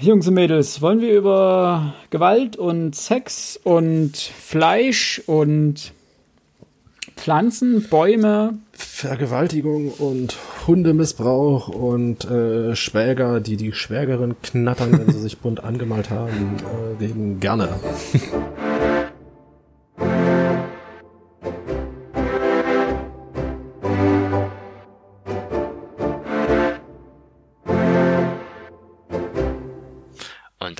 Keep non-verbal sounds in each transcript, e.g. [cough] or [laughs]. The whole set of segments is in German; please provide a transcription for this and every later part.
Jungs und Mädels, wollen wir über Gewalt und Sex und Fleisch und Pflanzen, Bäume, Vergewaltigung und Hundemissbrauch und äh, Schwäger, die die Schwägerin knattern, wenn sie sich bunt angemalt haben, äh, reden gerne. [laughs]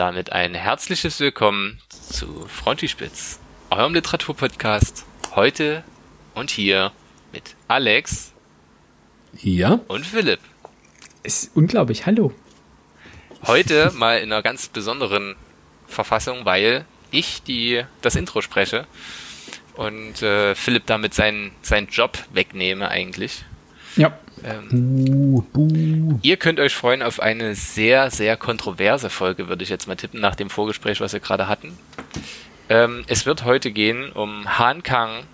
damit ein herzliches Willkommen zu Frontispitz, eurem Literaturpodcast. Heute und hier mit Alex. Ja. Und Philipp. Ist unglaublich. Hallo. Heute mal in einer ganz besonderen Verfassung, weil ich die, das Intro spreche und äh, Philipp damit seinen, seinen Job wegnehme eigentlich. Ja. Ähm, buh. Ihr könnt euch freuen auf eine sehr, sehr kontroverse Folge, würde ich jetzt mal tippen, nach dem Vorgespräch, was wir gerade hatten. Ähm, es wird heute gehen um Han Kang,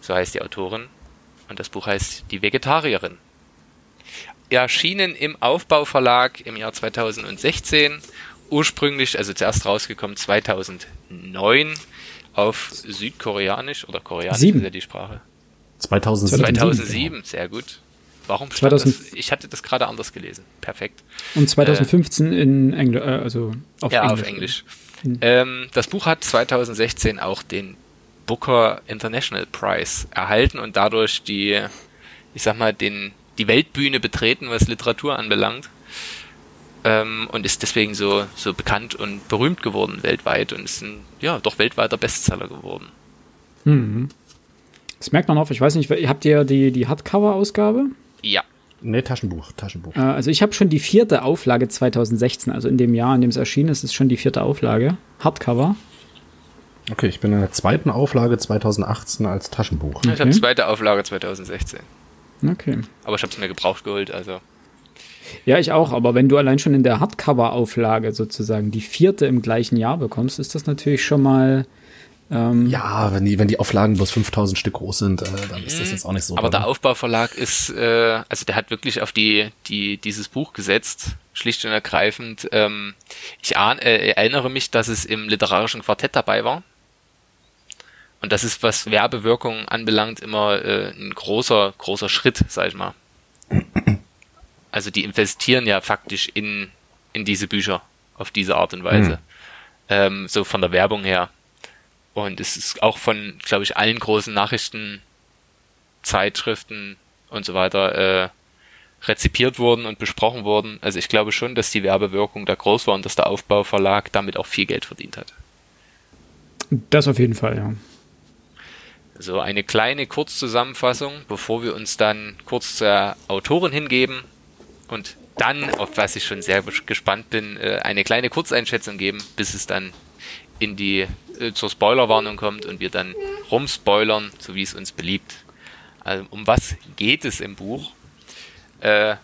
so heißt die Autorin, und das Buch heißt Die Vegetarierin. Erschienen im Aufbauverlag im Jahr 2016, ursprünglich, also zuerst rausgekommen 2009 auf Südkoreanisch oder Koreanisch Sieben. ist ja die Sprache. 2007. 2007, sehr gut. Warum stand 2000, das? Ich hatte das gerade anders gelesen. Perfekt. Und 2015 äh, in Englisch, äh, also auf ja, Englisch. auf Englisch. Hm. Ähm, das Buch hat 2016 auch den Booker International Prize erhalten und dadurch die, ich sag mal, den, die Weltbühne betreten, was Literatur anbelangt. Ähm, und ist deswegen so, so bekannt und berühmt geworden weltweit und ist ein, ja, doch weltweiter Bestseller geworden. Mhm. Das merkt man auf, ich weiß nicht, habt ihr die, die Hardcover-Ausgabe? Ja. Nee, Taschenbuch, Taschenbuch. Äh, also ich habe schon die vierte Auflage 2016, also in dem Jahr, in dem es erschienen ist, ist schon die vierte Auflage. Hardcover. Okay, ich bin in der zweiten Auflage 2018 als Taschenbuch. Okay. Ich habe zweite Auflage 2016. Okay. Aber ich habe es mir gebraucht geholt, also. Ja, ich auch, aber wenn du allein schon in der Hardcover-Auflage sozusagen die vierte im gleichen Jahr bekommst, ist das natürlich schon mal ähm, ja, wenn die, wenn die Auflagen bloß 5000 Stück groß sind, äh, dann ist das mhm. jetzt auch nicht so. Aber der Aufbauverlag ist, äh, also der hat wirklich auf die, die, dieses Buch gesetzt, schlicht und ergreifend. Ähm, ich ahn, äh, erinnere mich, dass es im literarischen Quartett dabei war. Und das ist, was Werbewirkung anbelangt, immer äh, ein großer, großer Schritt, sag ich mal. Also die investieren ja faktisch in, in diese Bücher auf diese Art und Weise. Mhm. Ähm, so von der Werbung her. Und es ist auch von, glaube ich, allen großen Nachrichtenzeitschriften und so weiter äh, rezipiert worden und besprochen worden. Also ich glaube schon, dass die Werbewirkung da groß war und dass der Aufbauverlag damit auch viel Geld verdient hat. Das auf jeden Fall, ja. So eine kleine Kurzzusammenfassung, bevor wir uns dann kurz zur Autorin hingeben und dann, auf was ich schon sehr gespannt bin, äh, eine kleine Kurzeinschätzung geben, bis es dann in die äh, zur Spoilerwarnung kommt und wir dann rumspoilern, so wie es uns beliebt. Also um was geht es im Buch? Äh,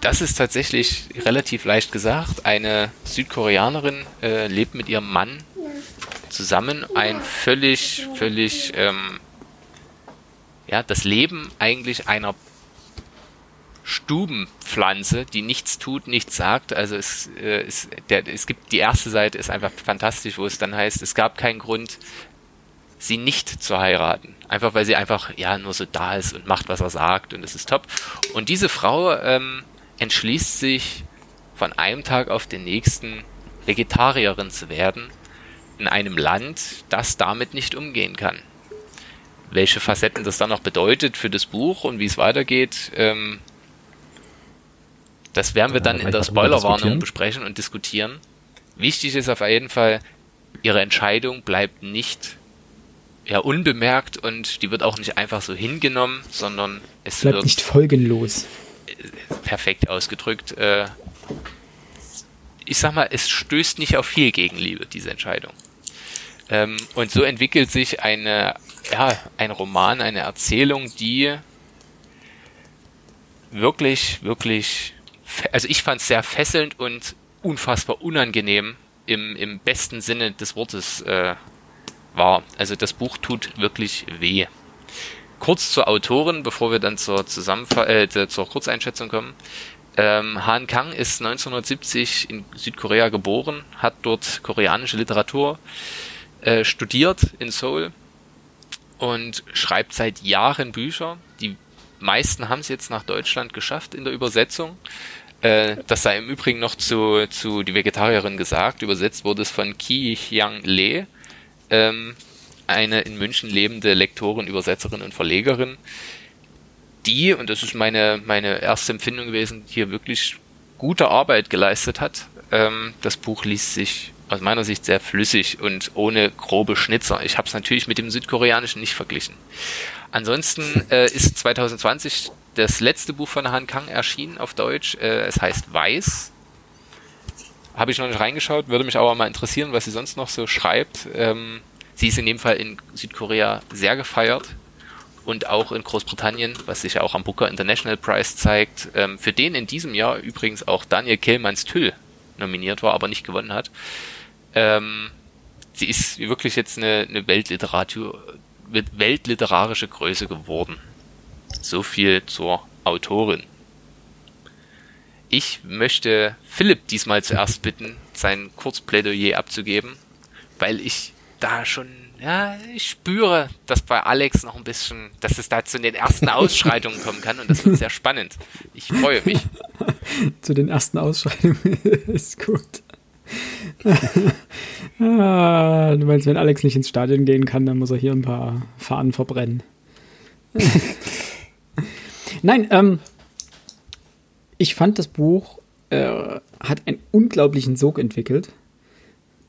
das ist tatsächlich relativ leicht gesagt. Eine Südkoreanerin äh, lebt mit ihrem Mann zusammen. Ein völlig, völlig, ähm, ja, das Leben eigentlich einer Stubenpflanze, die nichts tut, nichts sagt. Also es, äh, es, der, es gibt die erste Seite ist einfach fantastisch, wo es dann heißt, es gab keinen Grund, sie nicht zu heiraten. Einfach weil sie einfach ja nur so da ist und macht, was er sagt und es ist top. Und diese Frau ähm, entschließt sich von einem Tag auf den nächsten Vegetarierin zu werden in einem Land, das damit nicht umgehen kann. Welche Facetten das dann noch bedeutet für das Buch und wie es weitergeht, ähm, das werden wir dann in der Spoilerwarnung besprechen und diskutieren. Wichtig ist auf jeden Fall, ihre Entscheidung bleibt nicht ja, unbemerkt und die wird auch nicht einfach so hingenommen, sondern es bleibt wird nicht folgenlos. Perfekt ausgedrückt. Äh, ich sag mal, es stößt nicht auf viel Gegenliebe, diese Entscheidung. Ähm, und so entwickelt sich eine, ja, ein Roman, eine Erzählung, die wirklich, wirklich also ich fand es sehr fesselnd und unfassbar unangenehm im, im besten Sinne des Wortes äh, war. Also das Buch tut wirklich weh. Kurz zur Autorin, bevor wir dann zur Zusammenfa äh, zur Kurzeinschätzung kommen. Ähm, Han Kang ist 1970 in Südkorea geboren, hat dort koreanische Literatur äh, studiert in Seoul und schreibt seit Jahren Bücher. Die meisten haben es jetzt nach Deutschland geschafft in der Übersetzung. Äh, das sei im Übrigen noch zu, zu Die Vegetarierin gesagt. Übersetzt wurde es von Ki Hyang Lee, ähm, eine in München lebende Lektorin, Übersetzerin und Verlegerin, die, und das ist meine, meine erste Empfindung gewesen, hier wirklich gute Arbeit geleistet hat. Ähm, das Buch liest sich aus meiner Sicht sehr flüssig und ohne grobe Schnitzer. Ich habe es natürlich mit dem südkoreanischen nicht verglichen. Ansonsten äh, ist 2020 das letzte Buch von Han Kang erschienen auf Deutsch. Äh, es heißt Weiß. Habe ich noch nicht reingeschaut, würde mich aber mal interessieren, was sie sonst noch so schreibt. Ähm, sie ist in dem Fall in Südkorea sehr gefeiert und auch in Großbritannien, was sich auch am Booker International Prize zeigt, ähm, für den in diesem Jahr übrigens auch Daniel Kehlmanns Tüll nominiert war, aber nicht gewonnen hat. Ähm, sie ist wirklich jetzt eine, eine Weltliteratur, weltliterarische Größe geworden. So viel zur Autorin. Ich möchte Philipp diesmal zuerst [laughs] bitten, sein Kurzplädoyer abzugeben, weil ich da schon, ja, ich spüre, dass bei Alex noch ein bisschen, dass es da zu den ersten [laughs] Ausschreitungen kommen kann und das wird sehr spannend. Ich freue mich. [laughs] zu den ersten Ausschreitungen ist gut. ah, du meinst, wenn Alex nicht ins Stadion gehen kann, dann muss er hier ein paar Fahnen verbrennen. Nein, ähm, ich fand das Buch äh, hat einen unglaublichen Sog entwickelt,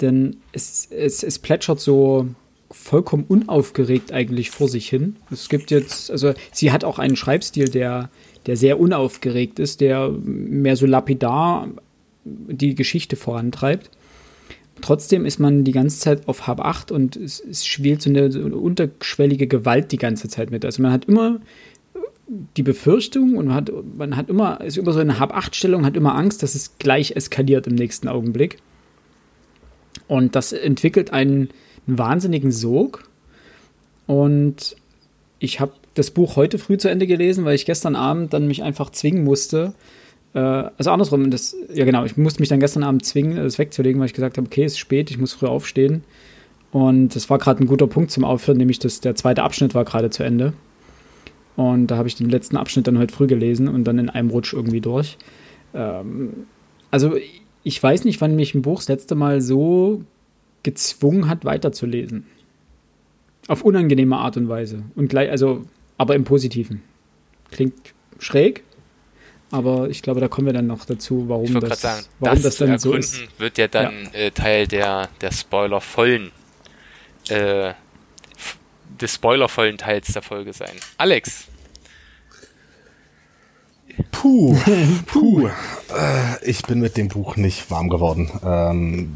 denn es, es, es plätschert so vollkommen unaufgeregt eigentlich vor sich hin. Es gibt jetzt, also sie hat auch einen Schreibstil, der, der sehr unaufgeregt ist, der mehr so lapidar die Geschichte vorantreibt. Trotzdem ist man die ganze Zeit auf Hab 8 und es, es schwelt so eine, so eine, unterschwellige Gewalt die ganze Zeit mit. Also man hat immer die Befürchtung und man hat, man hat immer, ist immer so eine Hab 8 Stellung, hat immer Angst, dass es gleich eskaliert im nächsten Augenblick. Und das entwickelt einen, einen wahnsinnigen Sog. Und ich habe das Buch heute früh zu Ende gelesen, weil ich gestern Abend dann mich einfach zwingen musste, äh, also andersrum, das, ja genau, ich musste mich dann gestern Abend zwingen, das wegzulegen, weil ich gesagt habe, okay, es ist spät, ich muss früh aufstehen. Und das war gerade ein guter Punkt zum Aufhören, nämlich dass der zweite Abschnitt war gerade zu Ende. Und da habe ich den letzten Abschnitt dann heute früh gelesen und dann in einem Rutsch irgendwie durch. Ähm, also ich weiß nicht, wann mich ein Buch das letzte Mal so gezwungen hat, weiterzulesen. Auf unangenehme Art und Weise. Und gleich, also, aber im Positiven. Klingt schräg, aber ich glaube, da kommen wir dann noch dazu, warum das, sagen, warum das, das dann so ist. wird ja dann ja. Äh, Teil der, der spoilervollen äh, des spoilervollen Teils der Folge sein. Alex. [laughs] Puh, puh. Äh, ich bin mit dem Buch nicht warm geworden. Ähm,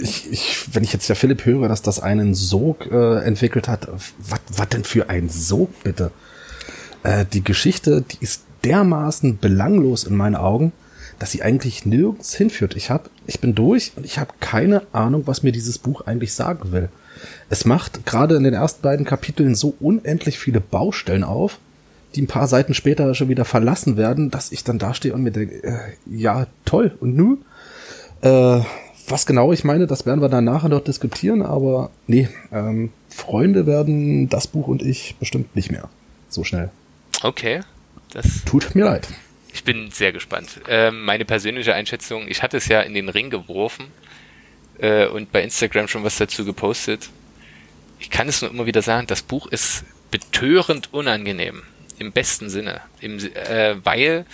ich, ich, wenn ich jetzt der Philipp höre, dass das einen Sog äh, entwickelt hat, was denn für ein Sog bitte? Äh, die Geschichte, die ist dermaßen belanglos in meinen Augen, dass sie eigentlich nirgends hinführt. Ich hab, ich bin durch und ich habe keine Ahnung, was mir dieses Buch eigentlich sagen will. Es macht gerade in den ersten beiden Kapiteln so unendlich viele Baustellen auf, die ein paar Seiten später schon wieder verlassen werden, dass ich dann dastehe und mir denke, äh, ja, toll, und nun? Äh, was genau ich meine, das werden wir dann nachher noch diskutieren, aber nee, ähm, Freunde werden das Buch und ich bestimmt nicht mehr. So schnell. Okay. Das Tut mir leid. Ich bin sehr gespannt. Ähm, meine persönliche Einschätzung, ich hatte es ja in den Ring geworfen äh, und bei Instagram schon was dazu gepostet. Ich kann es nur immer wieder sagen, das Buch ist betörend unangenehm. Im besten Sinne. Im, äh, weil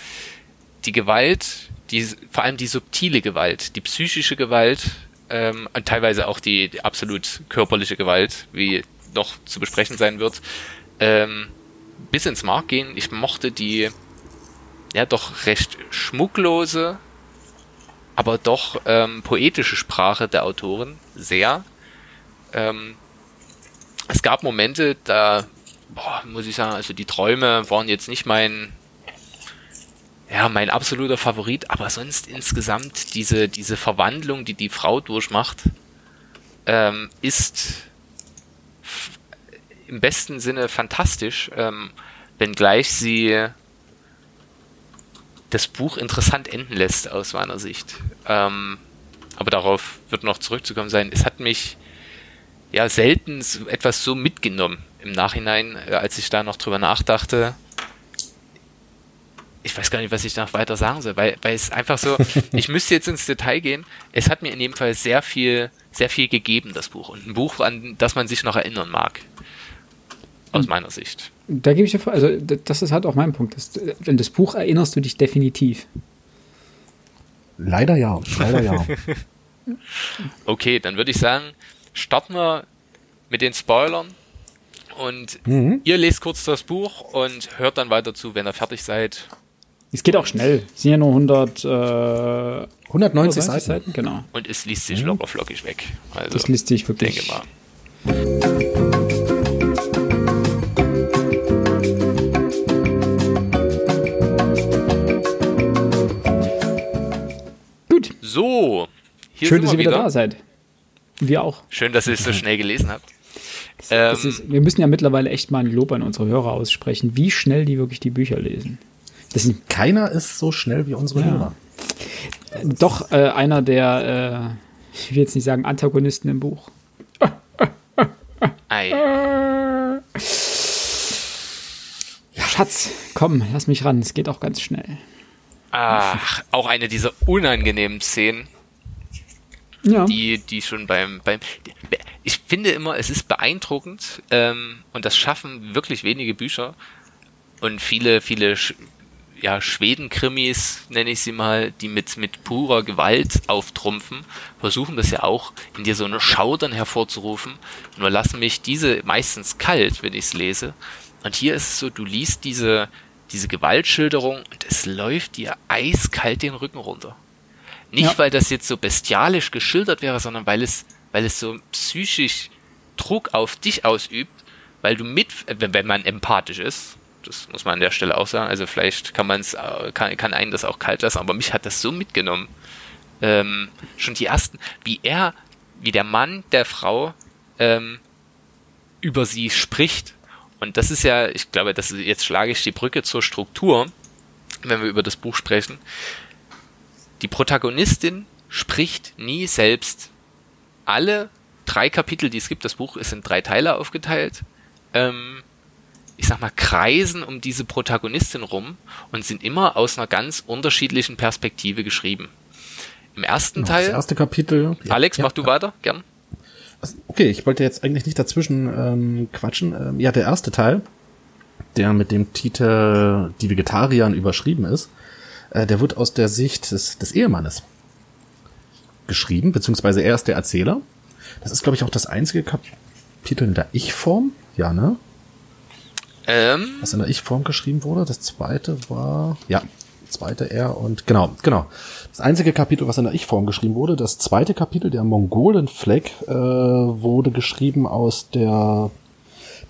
die Gewalt, die, vor allem die subtile Gewalt, die psychische Gewalt ähm, und teilweise auch die, die absolut körperliche Gewalt, wie noch zu besprechen sein wird, ähm, bis ins Mark gehen. Ich mochte die ja doch recht schmucklose, aber doch ähm, poetische Sprache der Autoren sehr. Ähm, es gab Momente, da boah, muss ich sagen, also die Träume waren jetzt nicht mein ja, mein absoluter Favorit, aber sonst insgesamt diese, diese Verwandlung, die die Frau durchmacht, ähm, ist im besten Sinne fantastisch, ähm, wenngleich sie das Buch interessant enden lässt aus meiner Sicht. Ähm, aber darauf wird noch zurückzukommen sein. Es hat mich ja selten etwas so mitgenommen im Nachhinein, äh, als ich da noch drüber nachdachte. Ich weiß gar nicht, was ich noch weiter sagen soll, weil, weil es einfach so, [laughs] ich müsste jetzt ins Detail gehen. Es hat mir in dem Fall sehr viel, sehr viel gegeben, das Buch. Und ein Buch, an das man sich noch erinnern mag. Aus meiner Sicht. Da gebe ich dir vor, also das ist halt auch mein Punkt. Das, an das Buch erinnerst du dich definitiv. Leider ja, leider ja. [laughs] okay, dann würde ich sagen, starten wir mit den Spoilern und mhm. ihr lest kurz das Buch und hört dann weiter zu, wenn ihr fertig seid. Es geht auch schnell. Es sind ja nur 100, äh, 190, 190 Seiten. Seiten. Genau. Und es liest sich mhm. locker flockig weg. Also, das liest sich wirklich. Denke mal. So, hier Schön, dass ihr wieder, wieder da seid. Wir auch. Schön, dass ihr es so schnell gelesen habt. Ähm, ist, wir müssen ja mittlerweile echt mal ein Lob an unsere Hörer aussprechen, wie schnell die wirklich die Bücher lesen. Das Keiner ist so schnell wie unsere ja. Hörer. Doch äh, einer der, äh, ich will jetzt nicht sagen Antagonisten im Buch. Ei. Schatz, komm, lass mich ran. Es geht auch ganz schnell. Ach, auch eine dieser unangenehmen Szenen. Ja. Die, die schon beim, beim, ich finde immer, es ist beeindruckend, ähm, und das schaffen wirklich wenige Bücher und viele, viele, ja, Schweden-Krimis, nenne ich sie mal, die mit, mit purer Gewalt auftrumpfen, versuchen das ja auch, in dir so eine Schaudern hervorzurufen, nur lassen mich diese meistens kalt, wenn ich es lese. Und hier ist es so, du liest diese, diese Gewaltschilderung und es läuft dir eiskalt den Rücken runter. Nicht, ja. weil das jetzt so bestialisch geschildert wäre, sondern weil es, weil es so psychisch Druck auf dich ausübt, weil du mit, wenn man empathisch ist, das muss man an der Stelle auch sagen, also vielleicht kann man es, kann, kann einen das auch kalt lassen, aber mich hat das so mitgenommen. Ähm, schon die ersten, wie er, wie der Mann der Frau ähm, über sie spricht und das ist ja, ich glaube, das ist, jetzt schlage ich die Brücke zur Struktur, wenn wir über das Buch sprechen. Die Protagonistin spricht nie selbst. Alle drei Kapitel, die es gibt, das Buch ist in drei Teile aufgeteilt, ähm, ich sag mal, kreisen um diese Protagonistin rum und sind immer aus einer ganz unterschiedlichen Perspektive geschrieben. Im ersten genau, Teil. Das erste Kapitel. Alex, ja, mach du ja. weiter, gern. Okay, ich wollte jetzt eigentlich nicht dazwischen ähm, quatschen. Ähm, ja, der erste Teil, der mit dem Titel Die Vegetariern überschrieben ist, äh, der wird aus der Sicht des, des Ehemannes geschrieben, beziehungsweise er ist der Erzähler. Das ist, glaube ich, auch das einzige Kapitel in der Ich-Form. Ja, ne? Ähm. Was in der Ich-Form geschrieben wurde. Das zweite war, ja, zweite R und genau, genau. Das einzige Kapitel, was in der Ich-Form geschrieben wurde, das zweite Kapitel, der Mongolen-Fleck, äh, wurde geschrieben aus der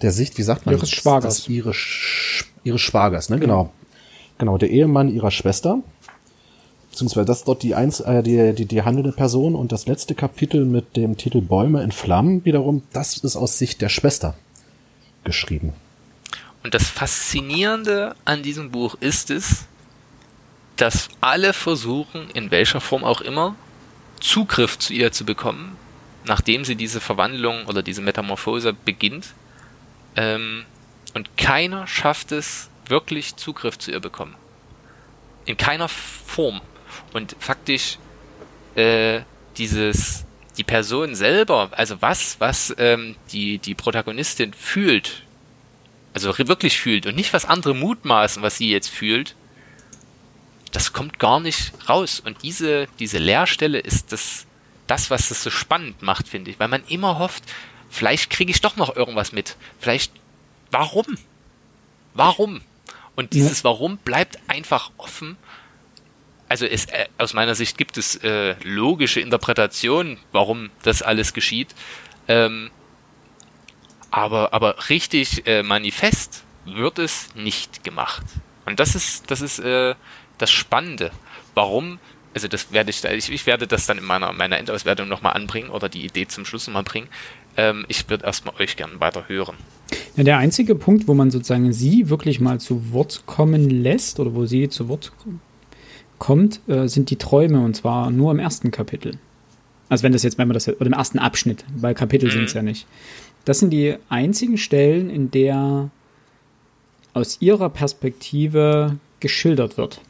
der Sicht, wie sagt man ihres das? Schwagers. Das ihre, Sch ihres Schwagers, ne? Genau. Genau, der Ehemann ihrer Schwester. Beziehungsweise das ist dort die, eins, äh, die, die, die handelnde Person und das letzte Kapitel mit dem Titel Bäume in Flammen wiederum, das ist aus Sicht der Schwester geschrieben. Und das Faszinierende an diesem Buch ist es, dass alle versuchen, in welcher Form auch immer, Zugriff zu ihr zu bekommen, nachdem sie diese Verwandlung oder diese Metamorphose beginnt. Ähm, und keiner schafft es, wirklich Zugriff zu ihr bekommen. In keiner Form. Und faktisch äh, dieses die Person selber, also was, was ähm, die, die Protagonistin fühlt, also wirklich fühlt und nicht was andere mutmaßen, was sie jetzt fühlt, das kommt gar nicht raus. Und diese, diese Leerstelle ist das, das, was es so spannend macht, finde ich. Weil man immer hofft, vielleicht kriege ich doch noch irgendwas mit. Vielleicht, warum? Warum? Und dieses. Warum bleibt einfach offen. Also es, äh, aus meiner Sicht gibt es äh, logische Interpretationen, warum das alles geschieht. Ähm, aber, aber richtig äh, manifest wird es nicht gemacht. Und das ist, das ist äh, das Spannende. Warum? Also das werde ich, ich, ich werde das dann in meiner, meiner Endauswertung nochmal anbringen oder die Idee zum Schluss nochmal bringen. Ähm, ich würde erstmal euch gerne weiter hören. Ja, der einzige Punkt, wo man sozusagen sie wirklich mal zu Wort kommen lässt oder wo sie zu Wort kommt, äh, sind die Träume und zwar nur im ersten Kapitel. Also wenn das jetzt, wenn man das, oder im ersten Abschnitt, weil Kapitel mhm. sind es ja nicht. Das sind die einzigen Stellen, in der aus ihrer Perspektive geschildert wird.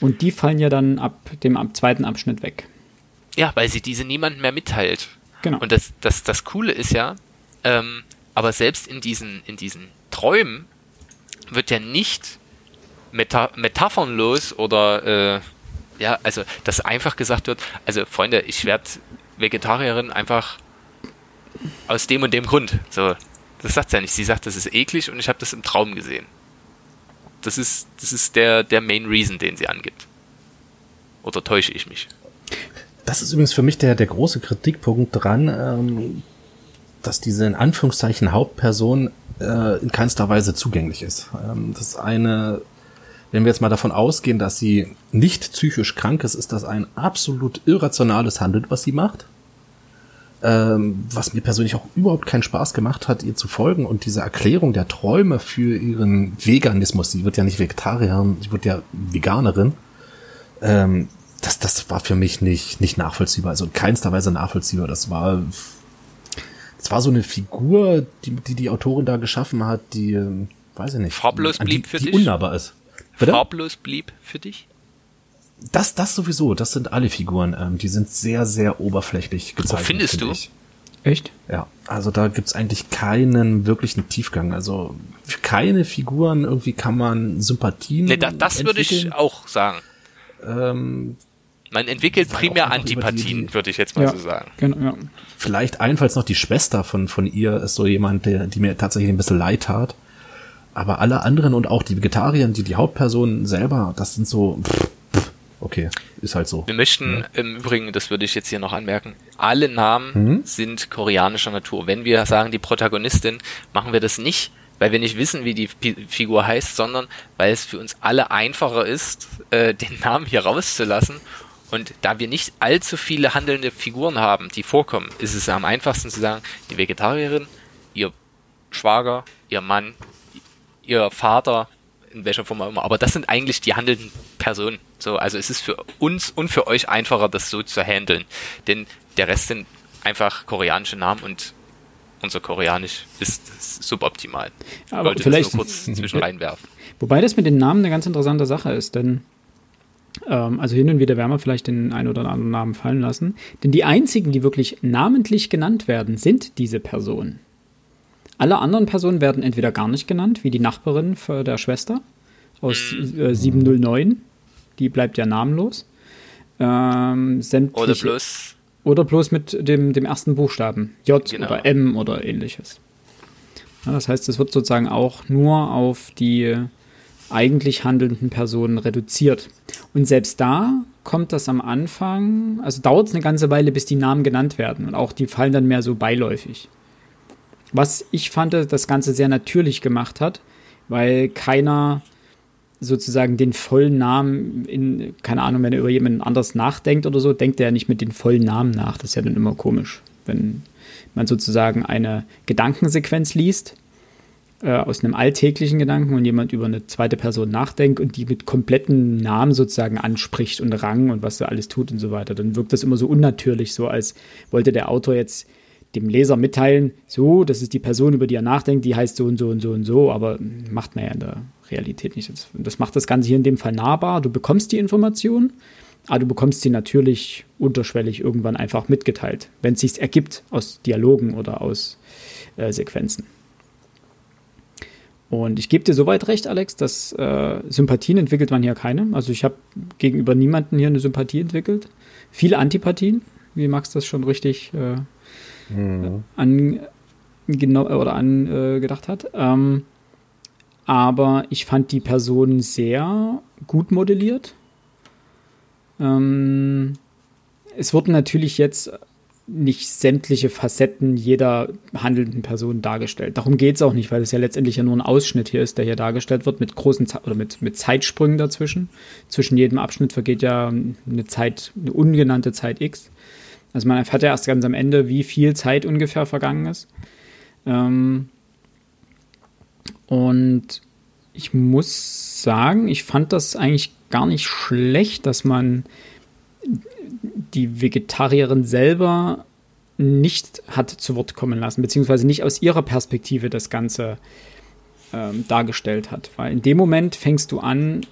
Und die fallen ja dann ab dem ab zweiten Abschnitt weg. Ja, weil sie diese niemandem mehr mitteilt. Genau. Und das, das, das Coole ist ja, ähm, aber selbst in diesen, in diesen Träumen wird ja nicht meta metaphernlos oder äh, ja, also dass einfach gesagt wird, also Freunde, ich werde Vegetarierin einfach aus dem und dem Grund. So, das sagt sie ja nicht. Sie sagt, das ist eklig und ich habe das im Traum gesehen. Das ist, das ist der, der Main Reason, den sie angibt. Oder täusche ich mich? Das ist übrigens für mich der, der große Kritikpunkt dran, ähm, dass diese in Anführungszeichen Hauptperson äh, in keinster Weise zugänglich ist. Ähm, das eine, wenn wir jetzt mal davon ausgehen, dass sie nicht psychisch krank ist, ist das ein absolut irrationales Handeln, was sie macht. Ähm, was mir persönlich auch überhaupt keinen Spaß gemacht hat, ihr zu folgen und diese Erklärung der Träume für ihren Veganismus, sie wird ja nicht Vegetarierin, sie wird ja Veganerin, ähm, das, das war für mich nicht, nicht nachvollziehbar, also in keinster Weise nachvollziehbar. Das war es war so eine Figur, die, die die Autorin da geschaffen hat, die, ähm, weiß ich nicht. Farblos blieb die, für die dich? unnahbar ist. Bitte? Farblos blieb für dich? Das, das sowieso, das sind alle Figuren. Ähm, die sind sehr, sehr oberflächlich gezeichnet. Wo findest find du? Ich. Echt? Ja, also da gibt's eigentlich keinen wirklichen Tiefgang. Also für keine Figuren irgendwie kann man Sympathien. Nee, da, das würde ich auch sagen. Ähm, man entwickelt primär Antipathien, würde ich jetzt mal ja, so sagen. Genau, ja. Vielleicht einfalls noch die Schwester von, von ihr ist so jemand, der, die mir tatsächlich ein bisschen leid tat. Aber alle anderen und auch die Vegetarier, die die Hauptpersonen selber, das sind so, pff, pff, okay, ist halt so. Wir möchten ja. im Übrigen, das würde ich jetzt hier noch anmerken, alle Namen mhm. sind koreanischer Natur. Wenn wir sagen die Protagonistin, machen wir das nicht, weil wir nicht wissen, wie die Figur heißt, sondern weil es für uns alle einfacher ist, äh, den Namen hier rauszulassen und da wir nicht allzu viele handelnde Figuren haben, die vorkommen, ist es am einfachsten zu sagen, die Vegetarierin, ihr Schwager, ihr Mann, ihr Vater, in welcher Form auch immer. Aber das sind eigentlich die handelnden Personen. So, also es ist für uns und für euch einfacher, das so zu handeln. Denn der Rest sind einfach koreanische Namen und unser Koreanisch ist suboptimal. Aber ich wollte vielleicht das nur kurz zwischen reinwerfen. Wobei das mit den Namen eine ganz interessante Sache ist, denn ähm, also hin und wieder werden wir vielleicht den einen oder anderen Namen fallen lassen. Denn die einzigen, die wirklich namentlich genannt werden, sind diese Personen. Alle anderen Personen werden entweder gar nicht genannt, wie die Nachbarin der Schwester aus äh, 709. Die bleibt ja namenlos. Ähm, oder bloß. Oder bloß mit dem, dem ersten Buchstaben. J genau. oder M oder ähnliches. Ja, das heißt, es wird sozusagen auch nur auf die eigentlich handelnden Personen reduziert. Und selbst da kommt das am Anfang, also dauert es eine ganze Weile, bis die Namen genannt werden. Und auch die fallen dann mehr so beiläufig. Was ich fand, das Ganze sehr natürlich gemacht hat, weil keiner sozusagen den vollen Namen in, keine Ahnung, wenn er über jemanden anders nachdenkt oder so, denkt er ja nicht mit den vollen Namen nach. Das ist ja dann immer komisch, wenn man sozusagen eine Gedankensequenz liest äh, aus einem alltäglichen Gedanken und jemand über eine zweite Person nachdenkt und die mit kompletten Namen sozusagen anspricht und Rang und was er alles tut und so weiter, dann wirkt das immer so unnatürlich, so als wollte der Autor jetzt dem Leser mitteilen, so, das ist die Person, über die er nachdenkt, die heißt so und so und so und so, aber macht man ja in der Realität nicht. Das macht das Ganze hier in dem Fall nahbar. Du bekommst die Information, aber du bekommst sie natürlich unterschwellig irgendwann einfach mitgeteilt, wenn es sich ergibt aus Dialogen oder aus äh, Sequenzen. Und ich gebe dir soweit recht, Alex, dass äh, Sympathien entwickelt man hier keine. Also ich habe gegenüber niemanden hier eine Sympathie entwickelt. Viele Antipathien, wie Max das schon richtig äh, mhm. an genau oder angedacht äh, hat. Ähm, aber ich fand die Person sehr gut modelliert. Ähm, es wurden natürlich jetzt nicht sämtliche Facetten jeder handelnden Person dargestellt. Darum geht es auch nicht, weil es ja letztendlich ja nur ein Ausschnitt hier ist, der hier dargestellt wird, mit großen Ze oder mit, mit Zeitsprüngen dazwischen. Zwischen jedem Abschnitt vergeht ja eine Zeit, eine ungenannte Zeit X. Also man erfährt ja erst ganz am Ende, wie viel Zeit ungefähr vergangen ist. Ähm und ich muss sagen, ich fand das eigentlich gar nicht schlecht, dass man die Vegetarierin selber nicht hat zu Wort kommen lassen, beziehungsweise nicht aus ihrer Perspektive das Ganze ähm, dargestellt hat. Weil in dem Moment fängst du an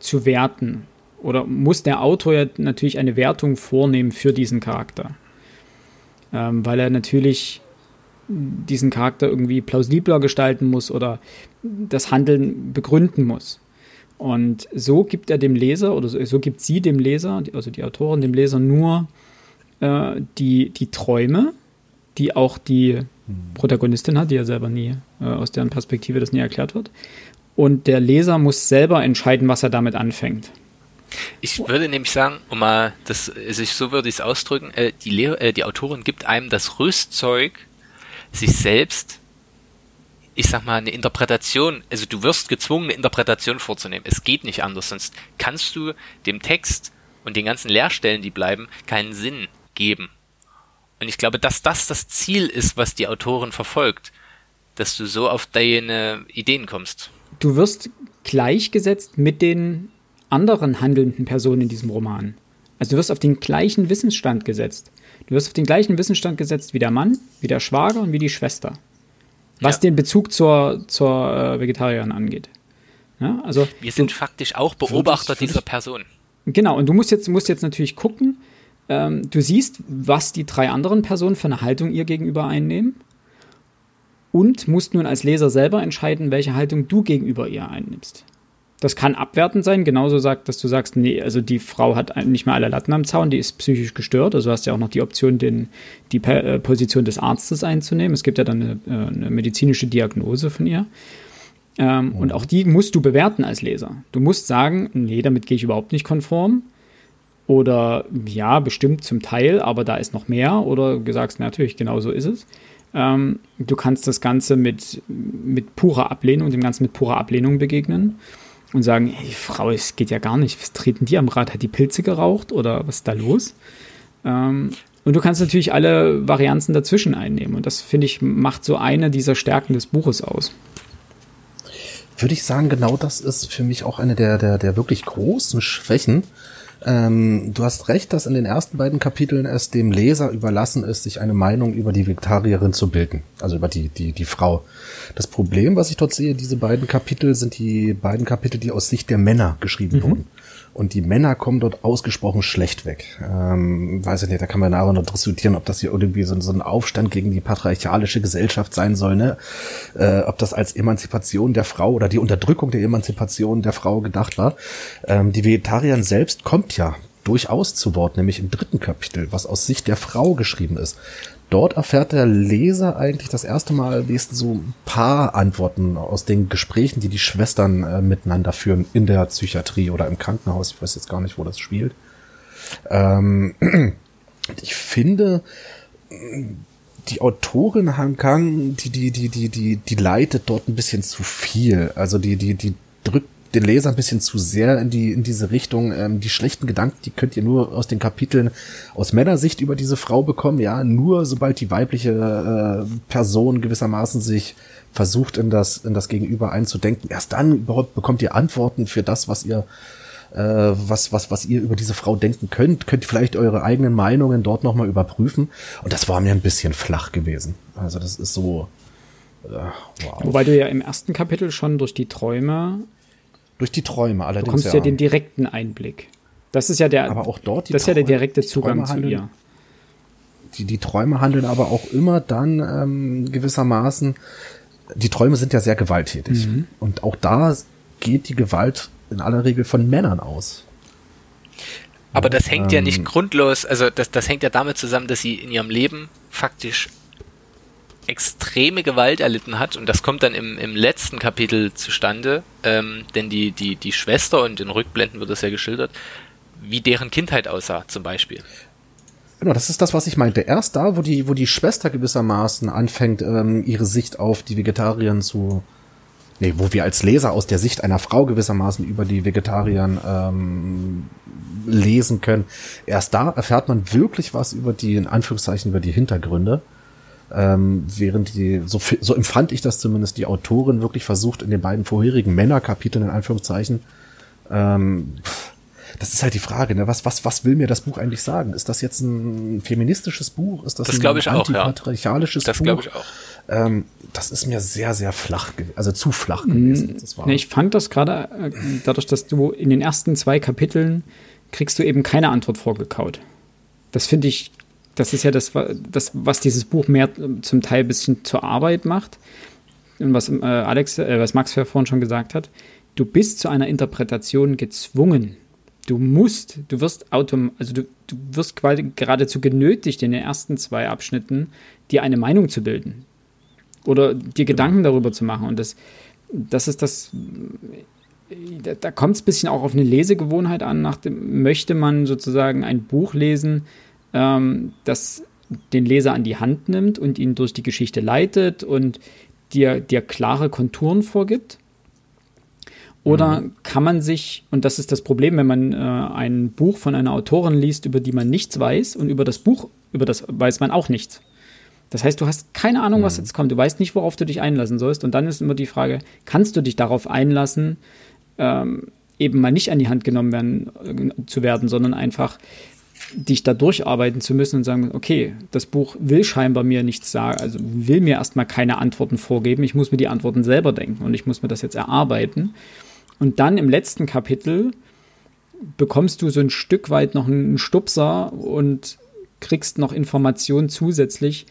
zu werten. Oder muss der Autor ja natürlich eine Wertung vornehmen für diesen Charakter. Ähm, weil er natürlich diesen Charakter irgendwie plausibler gestalten muss oder das Handeln begründen muss. Und so gibt er dem Leser oder so, so gibt sie dem Leser, also die Autorin dem Leser nur äh, die, die Träume, die auch die Protagonistin hat, die ja selber nie äh, aus deren Perspektive das nie erklärt wird. Und der Leser muss selber entscheiden, was er damit anfängt. Ich würde nämlich sagen, um mal das, also so würde ich es ausdrücken, äh, die, Lehr äh, die Autorin gibt einem das Rüstzeug, sich selbst, ich sag mal, eine Interpretation, also du wirst gezwungen, eine Interpretation vorzunehmen. Es geht nicht anders, sonst kannst du dem Text und den ganzen Leerstellen, die bleiben, keinen Sinn geben. Und ich glaube, dass das das Ziel ist, was die Autorin verfolgt, dass du so auf deine Ideen kommst. Du wirst gleichgesetzt mit den anderen handelnden Personen in diesem Roman. Also du wirst auf den gleichen Wissensstand gesetzt. Du wirst auf den gleichen Wissensstand gesetzt wie der Mann, wie der Schwager und wie die Schwester. Was ja. den Bezug zur, zur äh, Vegetarierin angeht. Ja, also Wir sind du, faktisch auch Beobachter ich, dieser Person. Genau, und du musst jetzt, musst jetzt natürlich gucken, ähm, du siehst, was die drei anderen Personen für eine Haltung ihr gegenüber einnehmen und musst nun als Leser selber entscheiden, welche Haltung du gegenüber ihr einnimmst. Das kann abwertend sein, genauso sagt, dass du sagst, nee, also die Frau hat nicht mehr alle Latten am Zaun, die ist psychisch gestört. Also hast du ja auch noch die Option, den, die äh, Position des Arztes einzunehmen. Es gibt ja dann eine, äh, eine medizinische Diagnose von ihr. Ähm, mhm. Und auch die musst du bewerten als Leser. Du musst sagen, nee, damit gehe ich überhaupt nicht konform. Oder ja, bestimmt zum Teil, aber da ist noch mehr. Oder du sagst, natürlich, genau so ist es. Ähm, du kannst das Ganze mit, mit purer Ablehnung, dem Ganzen mit purer Ablehnung begegnen und sagen, hey, Frau, es geht ja gar nicht, was treten die am Rad? Hat die Pilze geraucht oder was ist da los? Ähm, und du kannst natürlich alle Varianzen dazwischen einnehmen. Und das, finde ich, macht so eine dieser Stärken des Buches aus. Würde ich sagen, genau das ist für mich auch eine der, der, der wirklich großen Schwächen ähm, du hast recht, dass in den ersten beiden Kapiteln es dem Leser überlassen ist, sich eine Meinung über die Viktarierin zu bilden, also über die, die, die Frau. Das Problem, was ich dort sehe, diese beiden Kapitel sind die beiden Kapitel, die aus Sicht der Männer geschrieben mhm. wurden. Und die Männer kommen dort ausgesprochen schlecht weg. Ähm, weiß ich nicht, da kann man aber noch diskutieren, ob das hier irgendwie so, so ein Aufstand gegen die patriarchalische Gesellschaft sein soll, ne? Äh, ob das als Emanzipation der Frau oder die Unterdrückung der Emanzipation der Frau gedacht war. Ähm, die Vegetarierin selbst kommt ja durchaus zu Wort, nämlich im dritten Kapitel, was aus Sicht der Frau geschrieben ist dort erfährt der Leser eigentlich das erste Mal wenigstens so ein paar Antworten aus den Gesprächen, die die Schwestern äh, miteinander führen in der Psychiatrie oder im Krankenhaus. Ich weiß jetzt gar nicht, wo das spielt. Ähm, [clears throat] ich finde, die Autorin Han Kang, die, die, die, die, die, die leitet dort ein bisschen zu viel. Also die, die, die drückt den Leser ein bisschen zu sehr in die in diese Richtung. Ähm, die schlechten Gedanken, die könnt ihr nur aus den Kapiteln aus Männersicht über diese Frau bekommen. Ja, nur sobald die weibliche äh, Person gewissermaßen sich versucht in das in das Gegenüber einzudenken, erst dann überhaupt bekommt ihr Antworten für das, was ihr äh, was was was ihr über diese Frau denken könnt. Könnt ihr vielleicht eure eigenen Meinungen dort noch mal überprüfen. Und das war mir ein bisschen flach gewesen. Also das ist so. Äh, wow. Wobei du ja im ersten Kapitel schon durch die Träume durch die Träume allerdings. Du kommst ja, ja den direkten Einblick. Das ist ja der, aber auch dort das ist ja der direkte Zugang zu ihr. Die, die Träume handeln aber auch immer dann ähm, gewissermaßen, die Träume sind ja sehr gewalttätig. Mhm. Und auch da geht die Gewalt in aller Regel von Männern aus. Aber das hängt ähm, ja nicht grundlos, also das, das hängt ja damit zusammen, dass sie in ihrem Leben faktisch extreme Gewalt erlitten hat und das kommt dann im, im letzten Kapitel zustande, ähm, denn die, die, die Schwester und in Rückblenden wird das ja geschildert, wie deren Kindheit aussah zum Beispiel. Genau, das ist das, was ich meinte. Erst da, wo die, wo die Schwester gewissermaßen anfängt, ähm, ihre Sicht auf die Vegetarier zu, nee, wo wir als Leser aus der Sicht einer Frau gewissermaßen über die Vegetarier ähm, lesen können. Erst da erfährt man wirklich was über die, in Anführungszeichen, über die Hintergründe. Ähm, während die, so, so empfand ich das zumindest, die Autorin wirklich versucht, in den beiden vorherigen Männerkapiteln in Anführungszeichen Ähm, das ist halt die Frage, ne? was, was, was will mir das Buch eigentlich sagen? Ist das jetzt ein feministisches Buch? Ist das, das ein antipatriarchalisches ja. das Buch? Ich auch. Ähm, das ist mir sehr, sehr flach, also zu flach gewesen. Nee, ich fand das gerade äh, dadurch, dass du in den ersten zwei Kapiteln kriegst du eben keine Antwort vorgekaut. Das finde ich, das ist ja das, das, was dieses Buch mehr zum Teil ein bisschen zur Arbeit macht. Und was äh, Alex, äh, was Max vorhin schon gesagt hat, du bist zu einer Interpretation gezwungen. Du musst, du wirst autom also du, du wirst quasi geradezu genötigt, in den ersten zwei Abschnitten dir eine Meinung zu bilden. Oder dir Gedanken darüber zu machen. Und das, das ist das, da, da kommt es ein bisschen auch auf eine Lesegewohnheit an. Nach dem, möchte man sozusagen ein Buch lesen, ähm, das den Leser an die Hand nimmt und ihn durch die Geschichte leitet und dir, dir klare Konturen vorgibt? Oder mhm. kann man sich, und das ist das Problem, wenn man äh, ein Buch von einer Autorin liest, über die man nichts weiß, und über das Buch, über das weiß man auch nichts. Das heißt, du hast keine Ahnung, was mhm. jetzt kommt. Du weißt nicht, worauf du dich einlassen sollst. Und dann ist immer die Frage, kannst du dich darauf einlassen, ähm, eben mal nicht an die Hand genommen werden, äh, zu werden, sondern einfach dich da durcharbeiten zu müssen und sagen, okay, das Buch will scheinbar mir nichts sagen, also will mir erstmal keine Antworten vorgeben, ich muss mir die Antworten selber denken und ich muss mir das jetzt erarbeiten. Und dann im letzten Kapitel bekommst du so ein Stück weit noch einen Stupser und kriegst noch Informationen zusätzlich,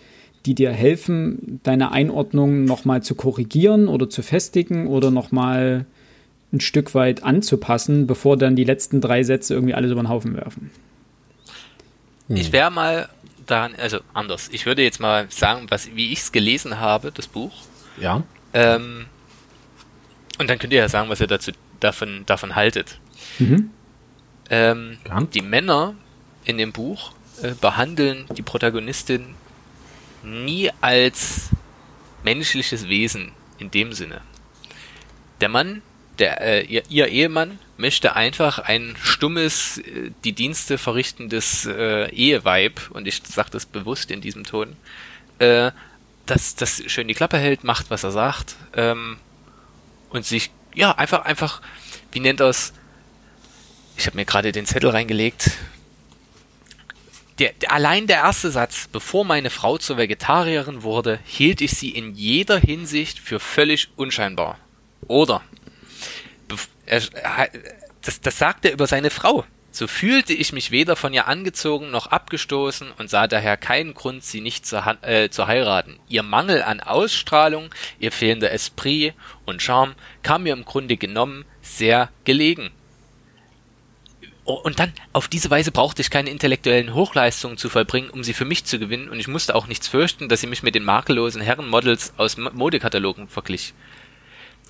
die dir helfen, deine Einordnung nochmal zu korrigieren oder zu festigen oder nochmal ein Stück weit anzupassen, bevor dann die letzten drei Sätze irgendwie alles über den Haufen werfen. Hm. Ich wäre mal daran, also anders. Ich würde jetzt mal sagen, was, wie ich es gelesen habe, das Buch. Ja. Ähm, und dann könnt ihr ja sagen, was ihr dazu davon, davon haltet. Mhm. Ähm, ja. Die Männer in dem Buch äh, behandeln die Protagonistin nie als menschliches Wesen in dem Sinne. Der Mann, der, äh, ihr, ihr Ehemann, möchte einfach ein stummes, äh, die Dienste verrichtendes äh, Eheweib, und ich sage das bewusst in diesem Ton, äh, das, das schön die Klappe hält, macht, was er sagt, ähm, und sich, ja, einfach, einfach, wie nennt er? Ich habe mir gerade den Zettel reingelegt. Der, der, allein der erste Satz, bevor meine Frau zur Vegetarierin wurde, hielt ich sie in jeder Hinsicht für völlig unscheinbar. Oder er, das, das sagt er über seine Frau. So fühlte ich mich weder von ihr angezogen noch abgestoßen und sah daher keinen Grund, sie nicht zu, äh, zu heiraten. Ihr Mangel an Ausstrahlung, ihr fehlender Esprit und Charme kam mir im Grunde genommen sehr gelegen. Und dann, auf diese Weise brauchte ich keine intellektuellen Hochleistungen zu vollbringen, um sie für mich zu gewinnen, und ich musste auch nichts fürchten, dass sie mich mit den makellosen Herrenmodels aus Modekatalogen verglich.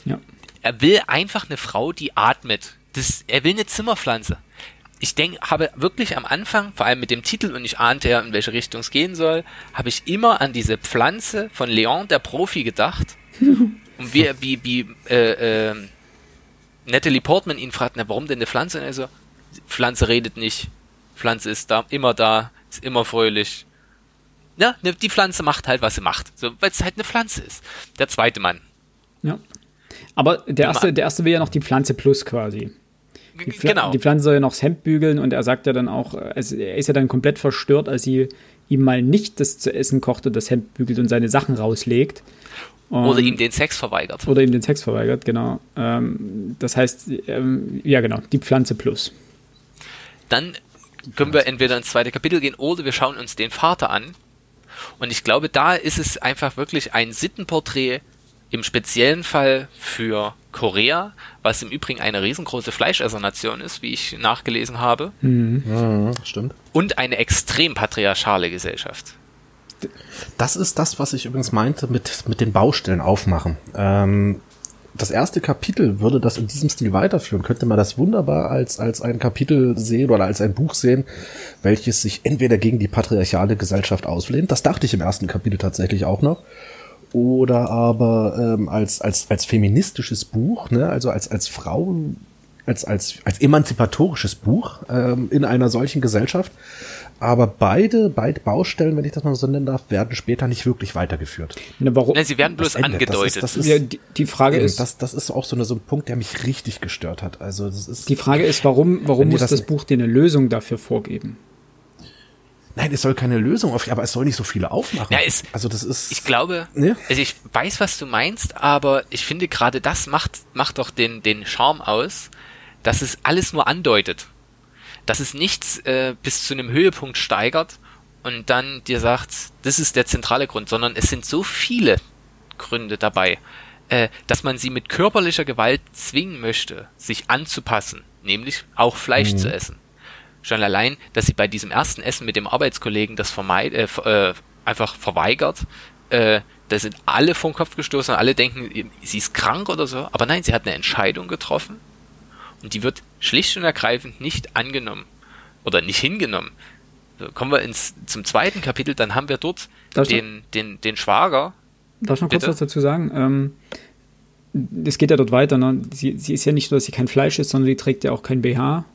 Ja. Er will einfach eine Frau, die atmet. Das, er will eine Zimmerpflanze. Ich denke, habe wirklich am Anfang, vor allem mit dem Titel, und ich ahnte ja, in welche Richtung es gehen soll, habe ich immer an diese Pflanze von Leon, der Profi, gedacht. [laughs] und wie, wie, wie äh, äh, Natalie Portman ihn fragt, na, warum denn eine Pflanze? Und er so, Pflanze redet nicht. Pflanze ist da, immer da, ist immer fröhlich. Ja, ne, die Pflanze macht halt, was sie macht. So, weil es halt eine Pflanze ist. Der zweite Mann. Ja. Aber der erste, der erste will ja noch die Pflanze plus quasi. Die, genau. die Pflanze soll ja noch das Hemd bügeln und er sagt ja dann auch, also er ist ja dann komplett verstört, als sie ihm mal nicht das zu essen kocht und das Hemd bügelt und seine Sachen rauslegt. Und, oder ihm den Sex verweigert. Oder ihm den Sex verweigert, genau. Ähm, das heißt, ähm, ja genau, die Pflanze plus. Dann können wir entweder ins zweite Kapitel gehen oder wir schauen uns den Vater an. Und ich glaube, da ist es einfach wirklich ein Sittenporträt im speziellen Fall für Korea, was im Übrigen eine riesengroße Fleischessernation ist, wie ich nachgelesen habe. Mhm. Ja, stimmt. Und eine extrem patriarchale Gesellschaft. Das ist das, was ich übrigens meinte mit, mit den Baustellen aufmachen. Ähm, das erste Kapitel würde das in diesem Stil weiterführen, könnte man das wunderbar als, als ein Kapitel sehen oder als ein Buch sehen, welches sich entweder gegen die patriarchale Gesellschaft auslehnt. Das dachte ich im ersten Kapitel tatsächlich auch noch oder aber ähm, als, als, als feministisches Buch, ne? also als, als Frau als, als, als emanzipatorisches Buch ähm, in einer solchen Gesellschaft. Aber beide, beide Baustellen, wenn ich das mal so nennen darf, werden später nicht wirklich weitergeführt. Na, warum? Na, sie werden bloß Ende, angedeutet. Das ist, das ist, ja, die, die, Frage ist, das, das ist auch so, eine, so ein Punkt, der mich richtig gestört hat. Also das ist. Die Frage ist, warum, warum muss das, das Buch dir eine Lösung dafür vorgeben? Nein, es soll keine Lösung auf, aber es soll nicht so viele aufmachen. Ja, es, also das ist. Ich glaube, ne? also ich weiß, was du meinst, aber ich finde gerade das macht macht doch den den Charme aus, dass es alles nur andeutet dass es nichts äh, bis zu einem Höhepunkt steigert und dann dir sagt, das ist der zentrale Grund, sondern es sind so viele Gründe dabei, äh, dass man sie mit körperlicher Gewalt zwingen möchte, sich anzupassen, nämlich auch Fleisch mhm. zu essen. Schon allein, dass sie bei diesem ersten Essen mit dem Arbeitskollegen das vermeid, äh, äh, einfach verweigert, äh, da sind alle vom Kopf gestoßen, alle denken, sie ist krank oder so, aber nein, sie hat eine Entscheidung getroffen und die wird schlicht und ergreifend nicht angenommen oder nicht hingenommen. So, kommen wir ins, zum zweiten Kapitel, dann haben wir dort den, den, den Schwager. Darf ich noch kurz was dazu sagen? Ähm, es geht ja dort weiter. Ne? Sie, sie ist ja nicht nur, dass sie kein Fleisch ist, sondern sie trägt ja auch kein BH.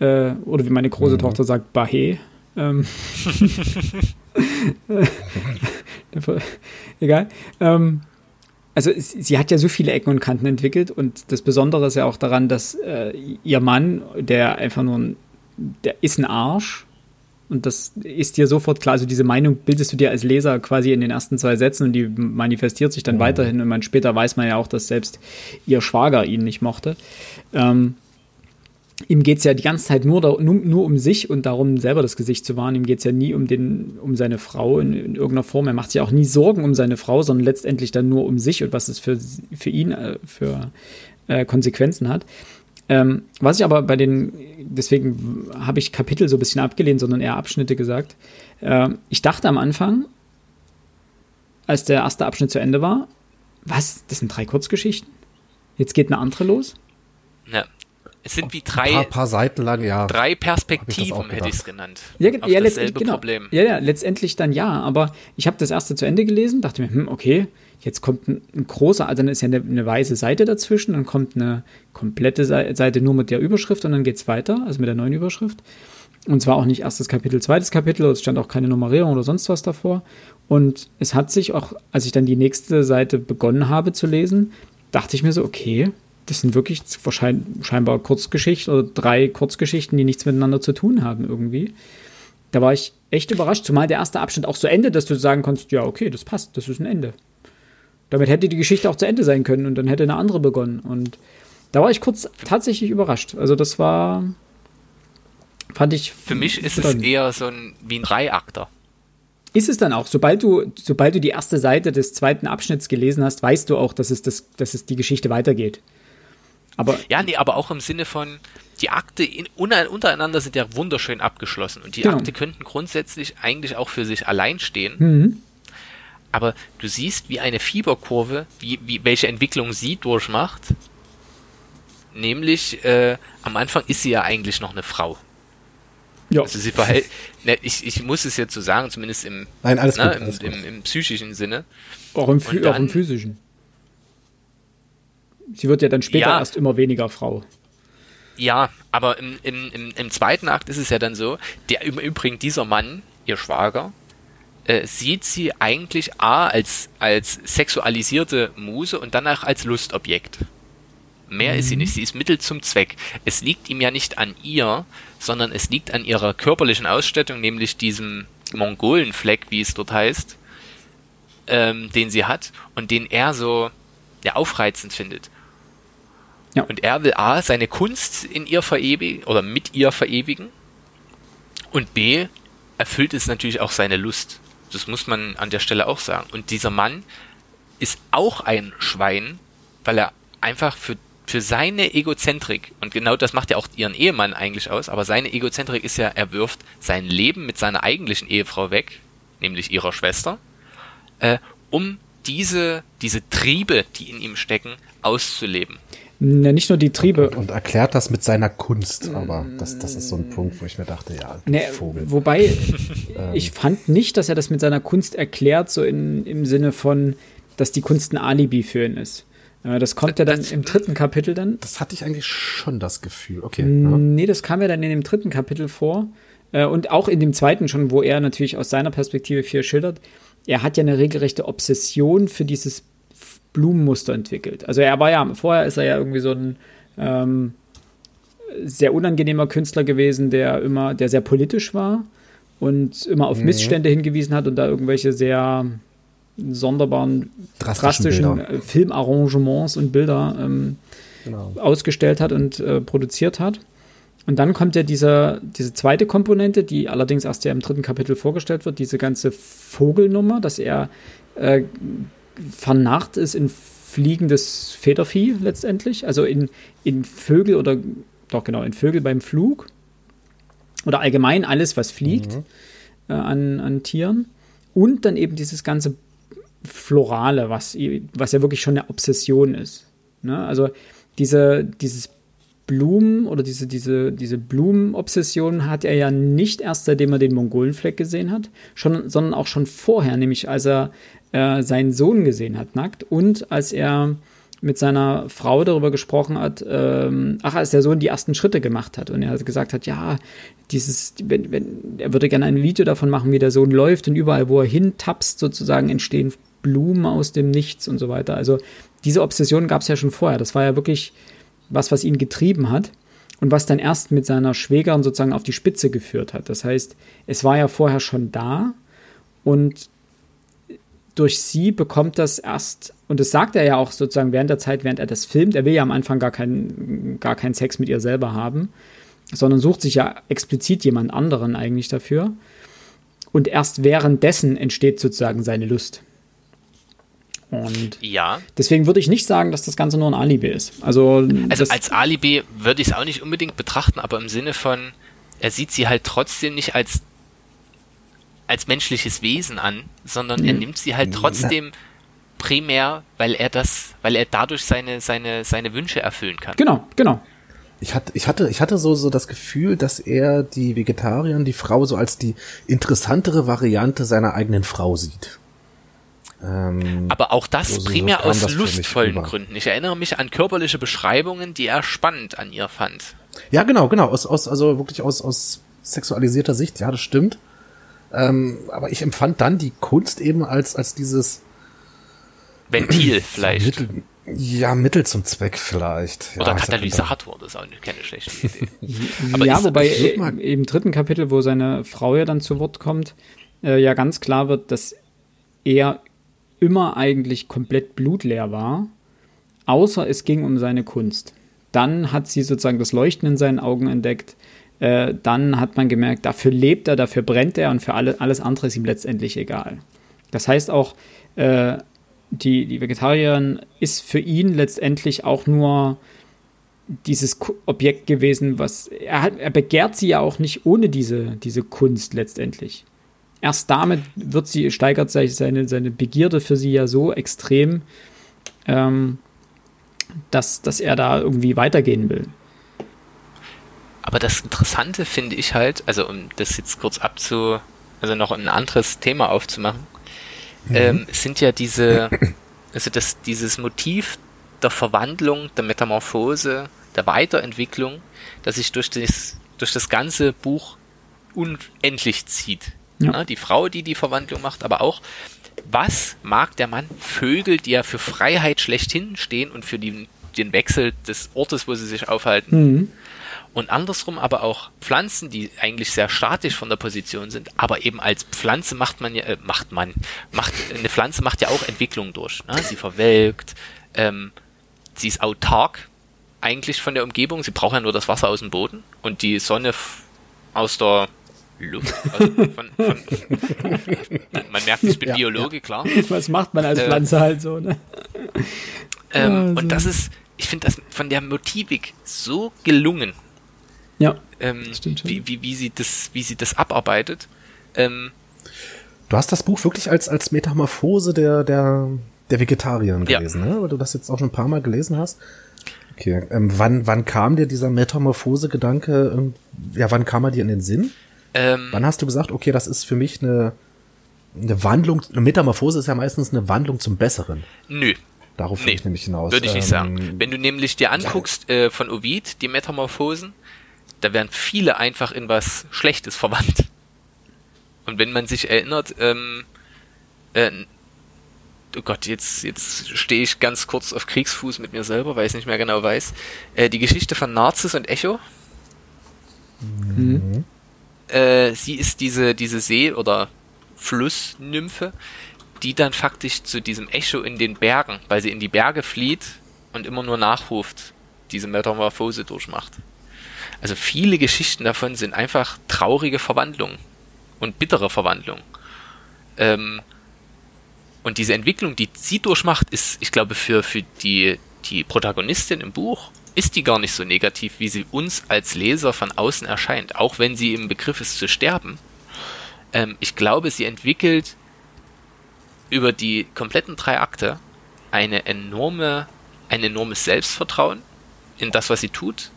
Äh, oder wie meine große mhm. Tochter sagt, Bahé. Ähm, [laughs] [laughs] Egal. Ähm, also sie hat ja so viele Ecken und Kanten entwickelt und das Besondere ist ja auch daran, dass äh, ihr Mann, der einfach nur ein, der ist ein Arsch und das ist dir sofort klar, also diese Meinung bildest du dir als Leser quasi in den ersten zwei Sätzen und die manifestiert sich dann mhm. weiterhin und man später weiß man ja auch, dass selbst ihr Schwager ihn nicht mochte. Ähm, ihm geht es ja die ganze Zeit nur, nur, nur, um sich und darum, selber das Gesicht zu wahren. Ihm geht es ja nie um, den, um seine Frau in, in, irgendeiner Form. Er macht sich auch nie Sorgen um seine Frau, sondern letztendlich dann nur um sich und was es für, für ihn äh, für äh, Konsequenzen hat. Ähm, was ich aber bei den, deswegen habe ich Kapitel so ein bisschen abgelehnt, sondern eher Abschnitte gesagt. Äh, ich dachte am Anfang, als der erste Abschnitt zu Ende war, was, das sind drei Kurzgeschichten? Jetzt geht eine andere los? Ja, es sind wie drei, paar, paar Seiten lang, ja. Drei Perspektiven ich hätte ich es genannt. Ja, ja, letztendlich, genau. Problem. Ja, ja, letztendlich dann ja. Aber ich habe das erste zu Ende gelesen, dachte mir, hm, okay, jetzt kommt ein, ein großer, also dann ist ja eine, eine, weiße Seite dazwischen, dann kommt eine komplette Seite nur mit der Überschrift und dann geht es weiter, also mit der neuen Überschrift. Und zwar auch nicht erstes Kapitel, zweites Kapitel, es stand auch keine Nummerierung oder sonst was davor. Und es hat sich auch, als ich dann die nächste Seite begonnen habe zu lesen, dachte ich mir so, okay, das sind wirklich scheinbar Kurzgeschichten oder drei Kurzgeschichten, die nichts miteinander zu tun haben irgendwie. Da war ich echt überrascht, zumal der erste Abschnitt auch so endet, dass du sagen konntest, ja, okay, das passt, das ist ein Ende. Damit hätte die Geschichte auch zu Ende sein können und dann hätte eine andere begonnen. Und da war ich kurz tatsächlich überrascht. Also das war, fand ich. Für mich ist es eher so ein, wie ein Dreiakter. Ist es dann auch, sobald du, sobald du die erste Seite des zweiten Abschnitts gelesen hast, weißt du auch, dass es, das, dass es die Geschichte weitergeht. Aber ja, nee, aber auch im Sinne von, die Akte in, untereinander sind ja wunderschön abgeschlossen und die genau. Akte könnten grundsätzlich eigentlich auch für sich allein stehen. Mhm. Aber du siehst, wie eine Fieberkurve, wie, wie, welche Entwicklung sie durchmacht. Nämlich, äh, am Anfang ist sie ja eigentlich noch eine Frau. Ja. Also sie verhält, ne, ich, ich muss es jetzt so sagen, zumindest im, Nein, alles ne, gut, im, alles im, im, psychischen Sinne. Auch im, dann, auch im physischen. Sie wird ja dann später ja, erst immer weniger Frau. Ja, aber im, im, im, im zweiten Akt ist es ja dann so, der im Übrigen dieser Mann, ihr Schwager, äh, sieht sie eigentlich A als, als sexualisierte Muse und danach als Lustobjekt. Mehr mhm. ist sie mhm. nicht, sie ist Mittel zum Zweck. Es liegt ihm ja nicht an ihr, sondern es liegt an ihrer körperlichen Ausstattung, nämlich diesem Mongolenfleck, wie es dort heißt, ähm, den sie hat und den er so ja, aufreizend findet. Ja. Und er will A, seine Kunst in ihr verewigen oder mit ihr verewigen. Und B, erfüllt es natürlich auch seine Lust. Das muss man an der Stelle auch sagen. Und dieser Mann ist auch ein Schwein, weil er einfach für, für seine Egozentrik, und genau das macht ja auch ihren Ehemann eigentlich aus, aber seine Egozentrik ist ja, er wirft sein Leben mit seiner eigentlichen Ehefrau weg, nämlich ihrer Schwester, äh, um diese, diese Triebe, die in ihm stecken, auszuleben. Na, nicht nur die Triebe. Und, und, erklärt das mit seiner Kunst, aber das, das ist so ein Punkt, wo ich mir dachte, ja, ne, Vogel. Wobei, [laughs] ähm. ich fand nicht, dass er das mit seiner Kunst erklärt, so in, im Sinne von, dass die Kunst ein Alibi für ihn ist. Das kommt ja dann im dritten Kapitel dann. Das hatte ich eigentlich schon das Gefühl. Okay. Ja. Nee, das kam ja dann in dem dritten Kapitel vor. Äh, Und auch in dem zweiten schon, wo er natürlich aus seiner Perspektive viel schildert. Er hat ja eine regelrechte Obsession für dieses Blumenmuster entwickelt. Also er war ja, vorher ist er ja irgendwie so ein ähm, sehr unangenehmer Künstler gewesen, der immer, der sehr politisch war und immer auf Missstände hingewiesen hat und da irgendwelche sehr sonderbaren, Drastischen drastischen äh, Filmarrangements und Bilder ähm, Genau. ausgestellt hat und äh, produziert hat. Und dann kommt ja diese, diese zweite Komponente, die allerdings erst ja im dritten Kapitel vorgestellt wird, diese ganze Vogelnummer, dass er äh, vernarrt ist in fliegendes Federvieh letztendlich, also in, in Vögel oder doch genau, in Vögel beim Flug oder allgemein alles, was fliegt äh, an, an Tieren. Und dann eben dieses ganze Florale, was, was ja wirklich schon eine Obsession ist. Ne? Also diese, dieses Blumen oder diese, diese, diese Blumenobsession hat er ja nicht erst seitdem er den Mongolenfleck gesehen hat, schon, sondern auch schon vorher, nämlich als er äh, seinen Sohn gesehen hat, nackt, und als er mit seiner Frau darüber gesprochen hat, ähm, ach, als der Sohn die ersten Schritte gemacht hat und er gesagt hat, ja, dieses, wenn, wenn, er würde gerne ein Video davon machen, wie der Sohn läuft und überall, wo er hintapst, sozusagen entstehen Blumen aus dem Nichts und so weiter. Also diese Obsession gab es ja schon vorher. Das war ja wirklich was, was ihn getrieben hat und was dann erst mit seiner Schwägerin sozusagen auf die Spitze geführt hat. Das heißt, es war ja vorher schon da und durch sie bekommt das erst, und das sagt er ja auch sozusagen während der Zeit, während er das filmt, er will ja am Anfang gar keinen, gar keinen Sex mit ihr selber haben, sondern sucht sich ja explizit jemand anderen eigentlich dafür. Und erst währenddessen entsteht sozusagen seine Lust. Und Ja, deswegen würde ich nicht sagen, dass das Ganze nur ein Alibi ist. Also, also als Alibi würde ich es auch nicht unbedingt betrachten, aber im Sinne von, er sieht sie halt trotzdem nicht als, als menschliches Wesen an, sondern er nimmt sie halt trotzdem primär, weil er das, weil er dadurch seine, seine, seine Wünsche erfüllen kann. genau, genau. Ich hatte, ich hatte, ich hatte so, so das Gefühl, dass er die Vegetarierin, die Frau, so als die interessantere Variante seiner eigenen Frau sieht. Ähm, Aber auch das So- so- so primär kam aus das lustvollen. Gründen. Ich erinnere mich an körperliche Beschreibungen, die er spannend an ihr fand. ja, genau, genau, aus, aus, also wirklich aus, aus sexualisierter Sicht, ja, das stimmt. Ähm, aber ich empfand dann die Kunst eben als, als dieses Ventil [clears throat] vielleicht. Mittel, ja, Mittel zum Zweck vielleicht. Ja, Oder Katalysator, das ist auch keine schlechte [laughs] Idee. Aber ja, wobei würd äh, mal- im dritten Kapitel, wo seine Frau ja dann zu Wort kommt, äh, ja ganz klar wird, dass er immer eigentlich komplett blutleer war, außer es ging um seine Kunst. Dann hat sie sozusagen das Leuchten in seinen Augen entdeckt. Äh, dann hat man gemerkt, dafür lebt er, dafür brennt er und für alle, alles andere ist ihm letztendlich egal. Das heißt auch, äh, die, die Vegetarierin ist für ihn letztendlich auch nur dieses Objekt gewesen, was er hat, er begehrt sie ja auch nicht ohne diese, diese Kunst letztendlich. Erst damit wird sie, steigert seine, seine Begierde für sie ja so extrem, ähm, dass, dass er da irgendwie weitergehen will. Aber das Interessante finde ich halt, also um das jetzt kurz abzu, also noch ein anderes Thema aufzumachen, ähm, sind ja diese, [clears throat] also das, dieses Motiv der Verwandlung, der Metamorphose, der Weiterentwicklung, das sich durch das, durch das ganze Buch unendlich zieht. Ja. Ja, die Frau, die die Verwandlung macht, aber auch, was mag der Mann? Vögel, die ja für Freiheit schlechthin stehen und für die, den Wechsel des Ortes, wo sie sich aufhalten. Mhm. Und andersrum aber auch Pflanzen, die eigentlich sehr statisch von der Position sind, aber eben als Pflanze macht man ja, äh, macht man, macht, eine Pflanze macht ja auch Entwicklung durch. Ne? Sie verwelkt, ähm, sie ist autark eigentlich von der Umgebung, sie braucht ja nur das Wasser aus dem Boden und die Sonne aus der Luft. Also von, von, man merkt, ich bin Ja, Biologe, klar. [laughs] Was macht man als Äh, Pflanze halt so, ne? Ähm, Also. Und das ist, ich finde das von der Motivik so gelungen, Ja. ähm, stimmt wie, wie, wie, sie das, wie sie das abarbeitet. Ähm, Du hast das Buch wirklich als, als Metamorphose der, der, der Vegetarierin Ja. gelesen, ne? Weil du das jetzt auch schon ein paar Mal gelesen hast. Okay. Ähm, wann, wann kam dir dieser Metamorphose-Gedanke, ähm, ja, wann kam er dir in den Sinn? Ähm, Wann hast du gesagt, okay, das ist für mich eine, eine Wandlung, eine Metamorphose ist ja meistens eine Wandlung zum Besseren. nö. Darauf will ich nämlich hinaus. Würde ich nicht ähm, sagen. Wenn du nämlich dir anguckst ja. äh, von Ovid, die Metamorphosen, da werden viele einfach in was Schlechtes verwandt. Und wenn man sich erinnert, ähm, äh, oh Gott, jetzt, jetzt stehe ich ganz kurz auf Kriegsfuß mit mir selber, weil ich nicht mehr genau weiß. Äh, die Geschichte von Narzis und Echo. Mhm. Äh, sie ist diese, diese See- oder Flussnymphe, die dann faktisch zu diesem Echo in den Bergen, weil sie in die Berge flieht und immer nur nachruft, diese Metamorphose durchmacht. Also viele Geschichten davon sind einfach traurige Verwandlungen und bittere Verwandlungen. Ähm, und diese Entwicklung, die sie durchmacht, ist, ich glaube, für, für die, die Protagonistin im Buch, ist die gar nicht so negativ, wie sie uns als Leser von außen erscheint. Auch wenn sie im Begriff ist zu sterben. Ähm, ich glaube, sie entwickelt über die kompletten drei Akte eine enorme, ein enormes Selbstvertrauen in das, was sie tut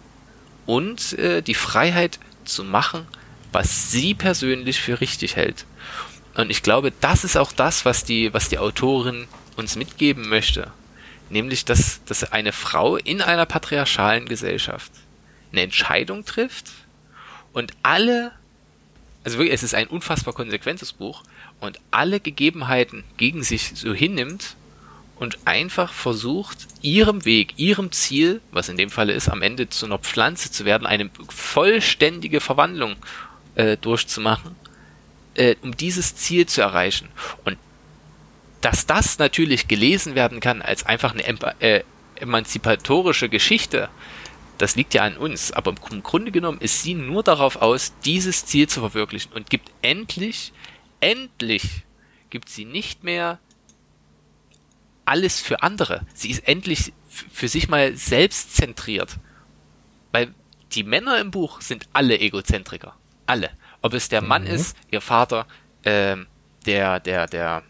und äh, die Freiheit zu machen, was sie persönlich für richtig hält. Und ich glaube, das ist auch das, was die, was die Autorin uns mitgeben möchte. Nämlich, dass, dass eine Frau in einer patriarchalen Gesellschaft eine Entscheidung trifft und alle, also wirklich, es ist ein unfassbar konsequentes Buch und alle Gegebenheiten gegen sich so hinnimmt und einfach versucht, ihrem Weg, ihrem Ziel, was in dem Falle ist, am Ende zu einer Pflanze zu werden, eine vollständige Verwandlung äh, durchzumachen äh, um dieses Ziel zu erreichen. Und dass das natürlich gelesen werden kann als einfach eine äh, emanzipatorische Geschichte, das liegt ja an uns. Aber im Grunde genommen ist sie nur darauf aus, dieses Ziel zu verwirklichen und gibt endlich, endlich gibt sie nicht mehr alles für andere. Sie ist endlich für sich mal selbstzentriert. Weil die Männer im Buch sind alle Egozentriker. Alle. Ob es der Mann mhm. ist, ihr Vater, äh, der, der, der,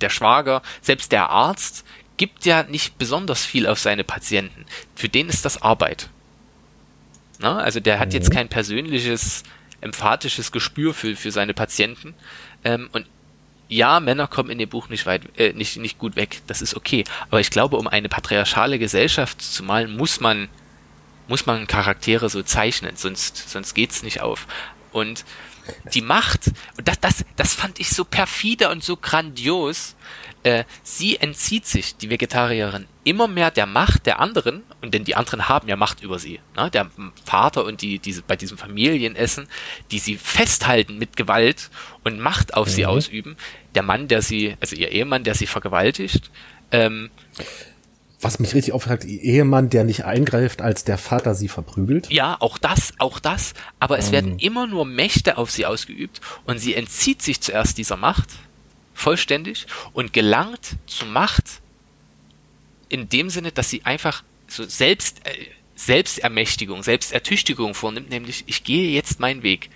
der Schwager, selbst der Arzt gibt ja nicht besonders viel auf seine Patienten. Für den ist das Arbeit. Na, also der hat mhm. jetzt kein persönliches, emphatisches Gespür für, für seine Patienten. Ähm, und ja, Männer kommen in dem Buch nicht weit, äh, nicht, nicht gut weg. Das ist okay. Aber ich glaube, um eine patriarchale Gesellschaft zu malen, muss man, muss man Charaktere so zeichnen, sonst, sonst geht's nicht auf. Und die Macht, und das, das, das fand ich so perfide und so grandios, äh, sie entzieht sich, die Vegetarierin, immer mehr der Macht der anderen, und denn die anderen haben ja Macht über sie. Ne? Der Vater und die, diese, bei diesem Familienessen, die sie festhalten mit Gewalt und Macht auf mhm. sie ausüben. Der Mann, der sie, also ihr Ehemann, der sie vergewaltigt. Ähm, was mich richtig aufregt, Ehemann, der nicht eingreift, als der Vater sie verprügelt. Ja, auch das, auch das. Aber es ähm. werden immer nur Mächte auf sie ausgeübt und sie entzieht sich zuerst dieser Macht vollständig und gelangt zur Macht in dem Sinne, dass sie einfach so selbst äh, Selbstermächtigung, Selbstertüchtigung vornimmt, nämlich ich gehe jetzt meinen Weg.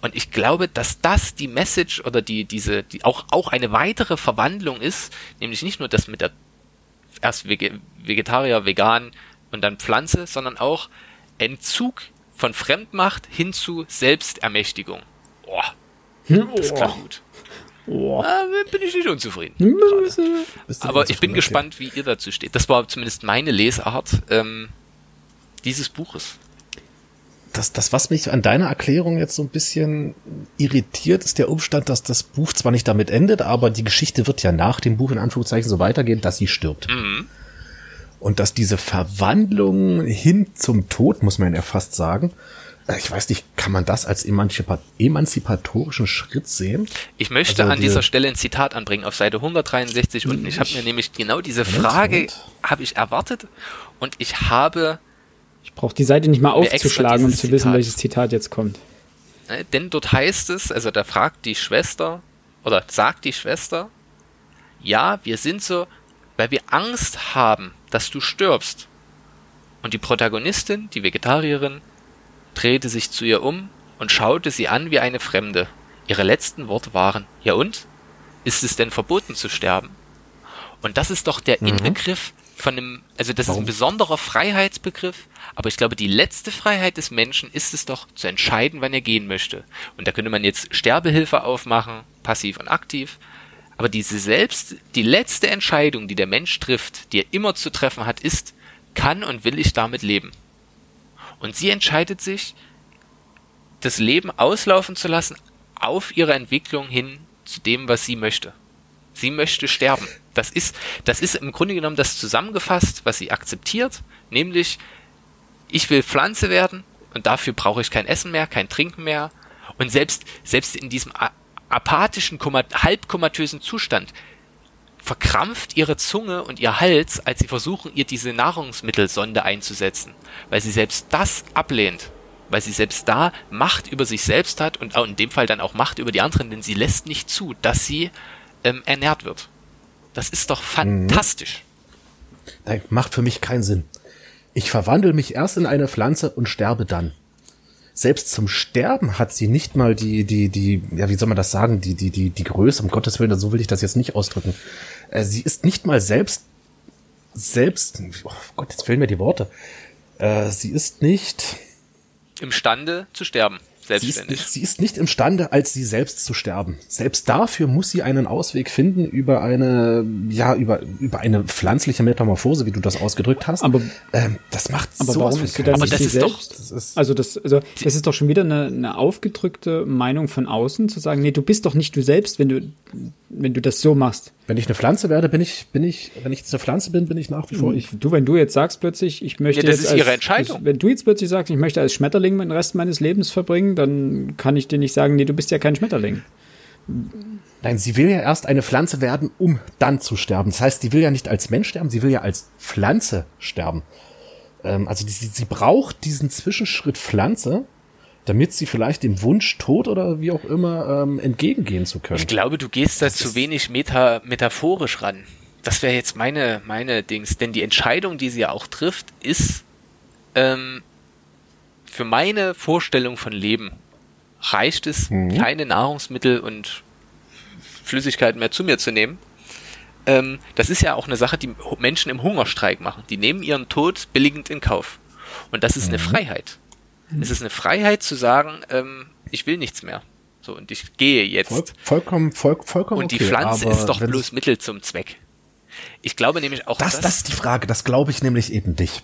Und ich glaube, dass das die Message oder die diese die auch auch eine weitere Verwandlung ist, nämlich nicht nur das mit der erst Vegetarier, vegan und dann Pflanze, sondern auch Entzug von Fremdmacht hin zu Selbstermächtigung. Boah, das klang gut. Oh. Ah, bin ich nicht unzufrieden. Aber ich bin gespannt, wie ihr dazu steht. Das war zumindest meine Lesart ähm, dieses Buches das, das, was mich an deiner Erklärung jetzt so ein bisschen irritiert, ist der Umstand, dass das Buch zwar nicht damit endet, aber die Geschichte wird ja nach dem Buch in Anführungszeichen so weitergehen, dass sie stirbt. Mhm. Und dass diese Verwandlung hin zum Tod, muss man ja fast sagen, äh, ich weiß nicht, kann man das als emanzipat emanzipatorischen Schritt sehen? Ich möchte also an dieser Stelle ein Zitat anbringen auf Seite 163 unten. Ich habe mir nämlich genau diese Frage habe ich erwartet und ich habe ich brauche die Seite nicht mal aufzuschlagen, um zu wissen, Zitat. welches Zitat jetzt kommt. Ne, denn dort heißt es, also da fragt die Schwester, oder sagt die Schwester, ja, wir sind so, weil wir Angst haben, dass du stirbst. Und die Protagonistin, die Vegetarierin, drehte sich zu ihr um und schaute sie an wie eine Fremde. Ihre letzten Worte waren, ja und? Ist es denn verboten zu sterben? Und das ist doch der mhm. Inbegriff von einem, also das Warum? ist ein besonderer Freiheitsbegriff, aber ich glaube, die letzte Freiheit des Menschen ist es doch zu entscheiden, wann er gehen möchte. Und da könnte man jetzt Sterbehilfe aufmachen, passiv und aktiv. Aber diese selbst, die letzte Entscheidung, die der Mensch trifft, die er immer zu treffen hat, ist, kann und will ich damit leben? Und sie entscheidet sich, das Leben auslaufen zu lassen auf ihre Entwicklung hin zu dem, was sie möchte. Sie möchte sterben. Das ist, das ist im Grunde genommen das zusammengefasst, was sie akzeptiert, nämlich ich will Pflanze werden und dafür brauche ich kein Essen mehr, kein Trinken mehr. Und selbst, selbst in diesem apathischen, halbkomatösen Zustand verkrampft ihre Zunge und ihr Hals, als sie versuchen, ihr diese Nahrungsmittelsonde einzusetzen, weil sie selbst das ablehnt, weil sie selbst da Macht über sich selbst hat und in dem Fall dann auch Macht über die anderen, denn sie lässt nicht zu, dass sie ähm, ernährt wird. Das ist doch fantastisch. Das macht für mich keinen Sinn. Ich verwandle mich erst in eine Pflanze und sterbe dann. Selbst zum Sterben hat sie nicht mal die, die, die, ja, wie soll man das sagen, die, die, die, die Größe, um Gottes Willen, so will ich das jetzt nicht ausdrücken. Äh, sie ist nicht mal selbst, selbst, oh Gott, jetzt fehlen mir die Worte. Äh, sie ist nicht imstande zu sterben selbstständig. Sie ist, sie ist nicht imstande, als sie selbst zu sterben. Selbst dafür muss sie einen Ausweg finden über eine, ja, über, über eine pflanzliche Metamorphose, wie du das ausgedrückt hast. Aber, ähm, das macht aber sowas warum ist du dann aber das ist selbst? doch, das ist also das, also das ist doch schon wieder eine, eine aufgedrückte Meinung von außen, zu sagen, nee, du bist doch nicht du selbst, wenn du, wenn du das so machst. Wenn ich eine Pflanze werde, bin ich, bin ich, wenn ich jetzt eine Pflanze bin, bin ich nach wie vor ich. Du, wenn du jetzt sagst plötzlich, ich möchte ja, das jetzt ist ihre Entscheidung. Als, wenn du jetzt plötzlich sagst, ich möchte als Schmetterling den Rest meines Lebens verbringen, dann kann ich dir nicht sagen, nee, du bist ja kein Schmetterling. Nein, sie will ja erst eine Pflanze werden, um dann zu sterben. Das heißt, sie will ja nicht als Mensch sterben, sie will ja als Pflanze sterben. Ähm, also sie, sie braucht diesen Zwischenschritt Pflanze, damit sie vielleicht dem Wunsch Tod oder wie auch immer ähm, entgegengehen zu können. Ich glaube, du gehst da zu wenig meta metaphorisch ran. Das wäre jetzt meine meine Dings, denn die Entscheidung, die sie ja auch trifft, ist ähm, für meine Vorstellung von Leben reicht es, mhm. keine Nahrungsmittel und Flüssigkeiten mehr zu mir zu nehmen. Ähm, das ist ja auch eine Sache, die Menschen im Hungerstreik machen. Die nehmen ihren Tod billigend in Kauf. Und das ist mhm. eine Freiheit. Mhm. Es ist eine Freiheit zu sagen, ähm, ich will nichts mehr. So, und ich gehe jetzt. Voll, vollkommen, voll, vollkommen. Und die okay, Pflanze ist doch bloß Mittel zum Zweck. Ich glaube nämlich auch, das, das, das ist die Frage, das glaube ich nämlich eben nicht.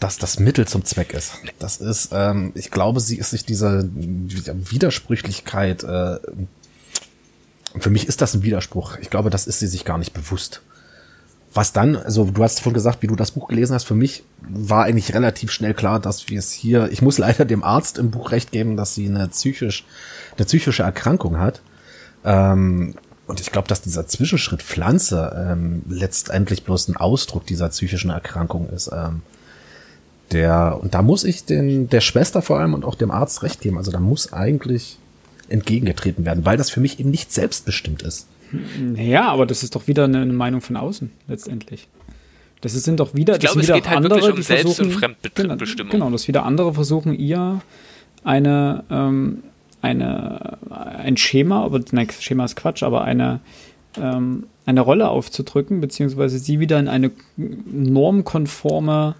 Dass das Mittel zum Zweck ist. Das ist, ähm, ich glaube, sie ist sich dieser Widersprüchlichkeit, äh, für mich ist das ein Widerspruch. Ich glaube, das ist sie sich gar nicht bewusst. Was dann, also du hast vorhin gesagt, wie du das Buch gelesen hast, für mich war eigentlich relativ schnell klar, dass wir es hier, ich muss leider dem Arzt im Buch recht geben, dass sie eine psychisch, eine psychische Erkrankung hat. Ähm, und ich glaube, dass dieser Zwischenschritt Pflanze ähm, letztendlich bloß ein Ausdruck dieser psychischen Erkrankung ist. Ähm, der, und da muss ich den, der Schwester vor allem und auch dem Arzt recht geben. Also da muss eigentlich entgegengetreten werden, weil das für mich eben nicht selbstbestimmt ist. Ja, aber das ist doch wieder eine, Meinung von außen letztendlich. Das sind doch wieder, ich glaube, es geht halt andere, wirklich um Selbst- und Fremdbestimmung. Genau, dass wieder andere versuchen, ihr eine, ähm, eine, ein Schema, aber nein, Schema ist Quatsch, aber eine, ähm, eine Rolle aufzudrücken, beziehungsweise sie wieder in eine normkonforme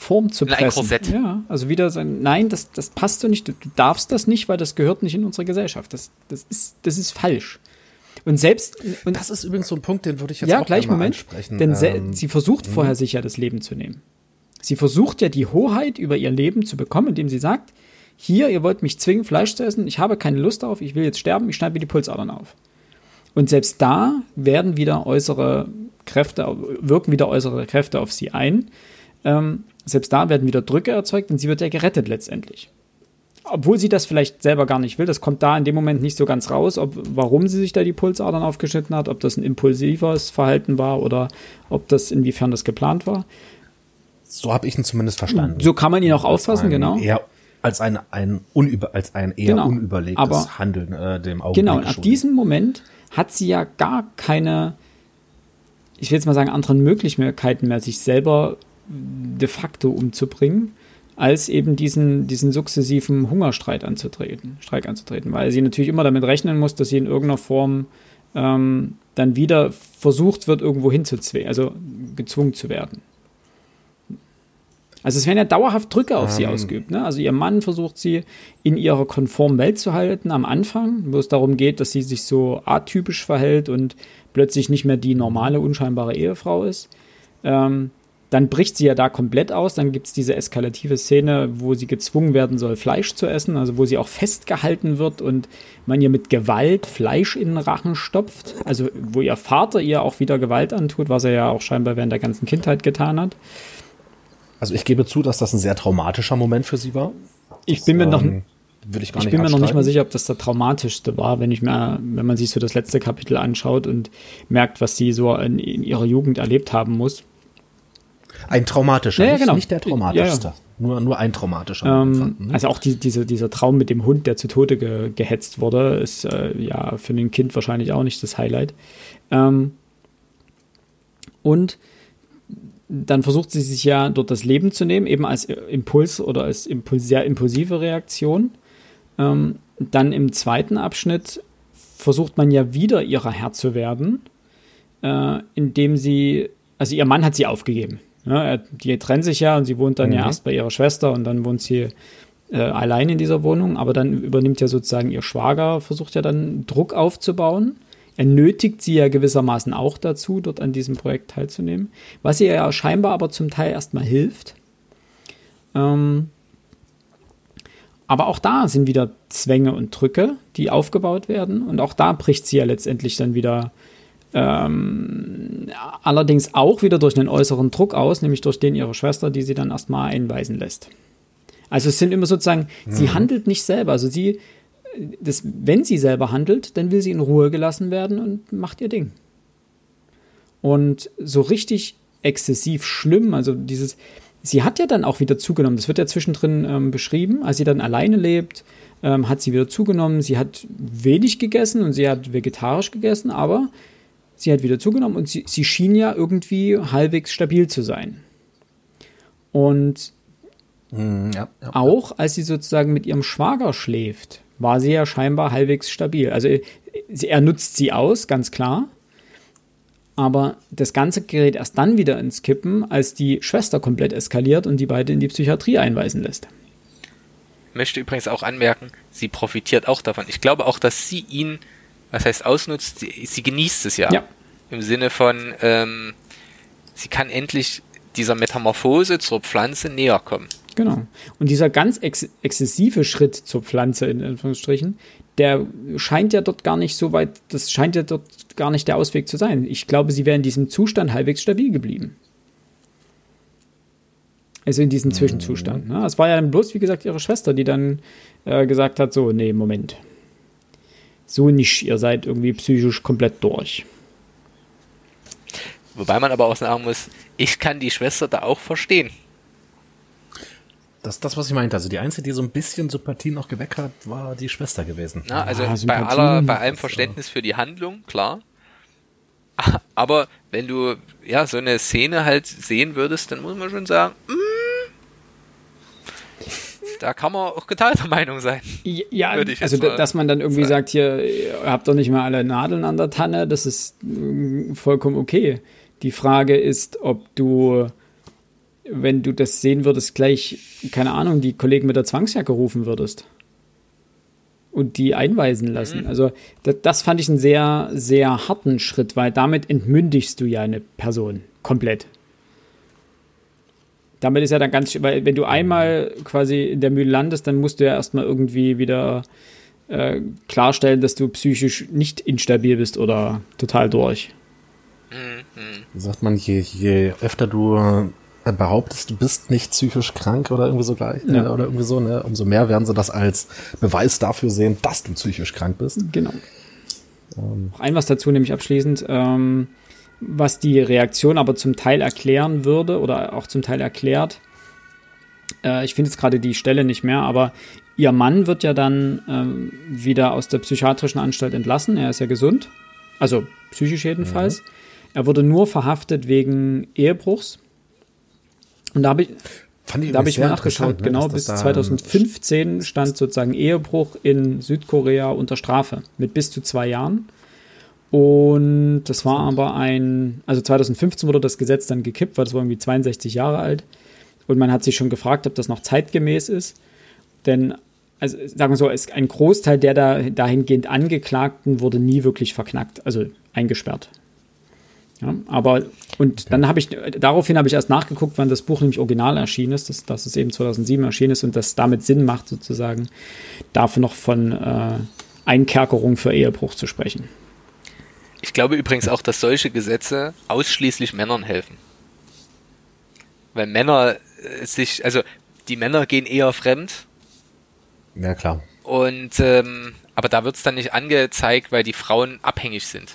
Form zu pressen. Ein Korsett. Ja, also wieder sein, nein, das, das passt so nicht, du, du darfst das nicht, weil das gehört nicht in unsere Gesellschaft. Das, das, ist, das ist falsch. Und selbst. Und das ist übrigens so ein Punkt, den würde ich jetzt ja, auch gleich Moment, ansprechen. Denn ähm, sie versucht mh. vorher sich ja das Leben zu nehmen. Sie versucht ja die Hoheit über ihr Leben zu bekommen, indem sie sagt, hier, ihr wollt mich zwingen, Fleisch zu essen, ich habe keine Lust darauf, ich will jetzt sterben, ich schneide mir die Pulsadern auf. Und selbst da werden wieder äußere Kräfte, wirken wieder äußere Kräfte auf sie ein. Ähm, selbst da werden wieder Drücke erzeugt und sie wird ja gerettet letztendlich obwohl sie das vielleicht selber gar nicht will, das kommt da in dem Moment nicht so ganz raus, ob, warum sie sich da die Pulsadern aufgeschnitten hat, ob das ein impulsives Verhalten war oder ob das inwiefern das geplant war. So habe ich ihn zumindest verstanden. So kann man ihn auch auffassen, genau. Eher als ein, ein, unüber, als ein eher genau. unüberlegtes Aber, Handeln äh, dem Augenblick Genau, und ab diesem Moment hat sie ja gar keine, ich will jetzt mal sagen, anderen Möglichkeiten mehr, sich selber de facto umzubringen als eben diesen, diesen sukzessiven Hungerstreit anzutreten, Streik anzutreten, weil sie natürlich immer damit rechnen muss, dass sie in irgendeiner Form ähm, dann wieder versucht wird, irgendwo hinzuzwingen, also gezwungen zu werden. Also es werden ja dauerhaft Drücke auf um. sie ähm. ausgeübt. Ne? Also ihr Mann versucht sie in ihrer konformen Welt zu halten am Anfang, wo es darum geht, dass sie sich so atypisch verhält und plötzlich nicht mehr die normale, unscheinbare Ehefrau ist. Ähm, dann bricht sie ja da komplett aus. Dann gibt es diese eskalative Szene, wo sie gezwungen werden soll, Fleisch zu essen, also wo sie auch festgehalten wird und man ihr mit Gewalt Fleisch in den Rachen stopft. Also wo ihr Vater ihr auch wieder Gewalt antut, was er ja auch scheinbar während der ganzen Kindheit getan hat. Also ich gebe zu, dass das ein sehr traumatischer Moment für sie war. Ich bin mir ähm, noch würde ich gar ich nicht bin mir noch nicht mal sicher, ob das der traumatischste war, wenn ich mir, wenn man sich so das letzte Kapitel anschaut und merkt, was sie so in, in ihrer Jugend erlebt haben muss. Ein traumatischer, ja, ja, genau. nicht der traumatischste. Ja, nur, nur ein traumatischer. Ähm, ne? Also auch die, diese, dieser Traum mit dem Hund, der zu Tode ge, gehetzt wurde, ist äh, ja für ein Kind wahrscheinlich auch nicht das Highlight. Ähm, und dann versucht sie sich ja dort das Leben zu nehmen, eben als Impuls oder als Impuls, sehr impulsive Reaktion. Ähm, dann im zweiten Abschnitt versucht man ja wieder ihrer Herr zu werden, äh, indem sie, also ihr Mann hat sie aufgegeben. Ja, er, die trennen sich ja und sie wohnt dann mhm. ja erst bei ihrer Schwester und dann wohnt sie äh, allein in dieser Wohnung, aber dann übernimmt ja sozusagen ihr Schwager, versucht ja dann Druck aufzubauen. Er nötigt sie ja gewissermaßen auch dazu, dort an diesem Projekt teilzunehmen, was ihr ja scheinbar aber zum Teil erstmal hilft. Ähm, aber auch da sind wieder Zwänge und Drücke, die aufgebaut werden. Und auch da bricht sie ja letztendlich dann wieder ähm, allerdings auch wieder durch einen äußeren Druck aus, nämlich durch den ihrer Schwester, die sie dann erstmal einweisen lässt. Also es sind immer sozusagen, mhm. sie handelt nicht selber. Also sie, das, wenn sie selber handelt, dann will sie in Ruhe gelassen werden und macht ihr Ding. Und so richtig exzessiv schlimm, also dieses, sie hat ja dann auch wieder zugenommen, das wird ja zwischendrin ähm, beschrieben, als sie dann alleine lebt, ähm, hat sie wieder zugenommen, sie hat wenig gegessen und sie hat vegetarisch gegessen, aber sie hat wieder zugenommen und sie, sie schien ja irgendwie halbwegs stabil zu sein. Und mm, ja, ja, auch als sie sozusagen mit ihrem Schwager schläft, war sie ja scheinbar halbwegs stabil. Also er nutzt sie aus, ganz klar. Aber das Ganze gerät erst dann wieder ins Kippen, als die Schwester komplett eskaliert und die beide in die Psychiatrie einweisen lässt. Ich möchte übrigens auch anmerken, sie profitiert auch davon. Ich glaube auch, dass sie ihn was heißt ausnutzt, sie, sie genießt es ja. ja. Im Sinne von, ähm, sie kann endlich dieser Metamorphose zur Pflanze näher kommen. Genau. Und dieser ganz ex exzessive Schritt zur Pflanze, in Anführungsstrichen, der scheint ja dort gar nicht so weit, das scheint ja dort gar nicht der Ausweg zu sein. Ich glaube, sie wäre in diesem Zustand halbwegs stabil geblieben. Also in diesem Zwischenzustand. Ne? Es war ja bloß, wie gesagt, ihre Schwester, die dann äh, gesagt hat: so, nee, Moment so nicht. Ihr seid irgendwie psychisch komplett durch. Wobei man aber auch sagen muss, ich kann die Schwester da auch verstehen. Das ist das, was ich meinte. Also die Einzige, die so ein bisschen Sympathie noch geweckt hat, war die Schwester gewesen. Na, also ah, bei, aller, bei allem Verständnis für die Handlung, klar. [laughs] Aber wenn du ja so eine Szene halt sehen würdest, dann muss man schon sagen, mh, mm, da kann man auch geteilter [laughs] Meinung sein. Ja, also dass man dann irgendwie sagen. sagt, hier, ihr habt doch nicht mal alle Nadeln an der Tanne, das ist mm, vollkommen okay. Die Frage ist, ob du, wenn du das sehen würdest, gleich, keine Ahnung, die Kollegen mit der Zwangsjacke rufen würdest. Und die einweisen lassen. Mhm. Also, das, das fand ich einen sehr, sehr harten Schritt, weil damit entmündigst du ja eine Person komplett damit ist ja dann ganz, weil wenn du einmal quasi in der Mühle landest, dann musst du ja erstmal irgendwie wieder äh, klarstellen, dass du psychisch nicht instabil bist oder total durch. Wie sagt man, je, je öfter du äh, behauptest, du bist nicht psychisch krank oder irgendwie so gleich, ja. äh, oder irgendwie so, ne, umso mehr werden sie das als Beweis dafür sehen, dass du psychisch krank bist. Genau. Ähm. Noch ein was dazu, nämlich abschließend. Ähm, was die Reaktion aber zum Teil erklären würde oder auch zum Teil erklärt. Äh, ich finde jetzt gerade die Stelle nicht mehr, aber ihr Mann wird ja dann ähm, wieder aus der psychiatrischen Anstalt entlassen. Er ist ja gesund, also psychisch jedenfalls. Mhm. Er wurde nur verhaftet wegen Ehebruchs. Und da habe ich, da habe ich mal nachgeschaut, ne, genau bis 2015 stand sozusagen Ehebruch in Südkorea unter Strafe mit bis zu zwei Jahren. Und das war aber ein, also 2015 wurde das Gesetz dann gekippt, weil das war irgendwie 62 Jahre alt. Und man hat sich schon gefragt, ob das noch zeitgemäß ist. Denn, also sagen wir so, ist ein Großteil der da, dahingehend Angeklagten wurde nie wirklich verknackt, also eingesperrt. Ja, aber, und okay. dann habe ich, daraufhin habe ich erst nachgeguckt, wann das Buch nämlich original erschienen ist, dass, dass es eben 2007 erschienen ist und das damit Sinn macht, sozusagen, dafür noch von äh, Einkerkerung für Ehebruch zu sprechen. Ich glaube übrigens auch, dass solche Gesetze ausschließlich Männern helfen. Weil Männer äh, sich, also die Männer gehen eher fremd. Ja, klar. Und, ähm, aber da wird es dann nicht angezeigt, weil die Frauen abhängig sind.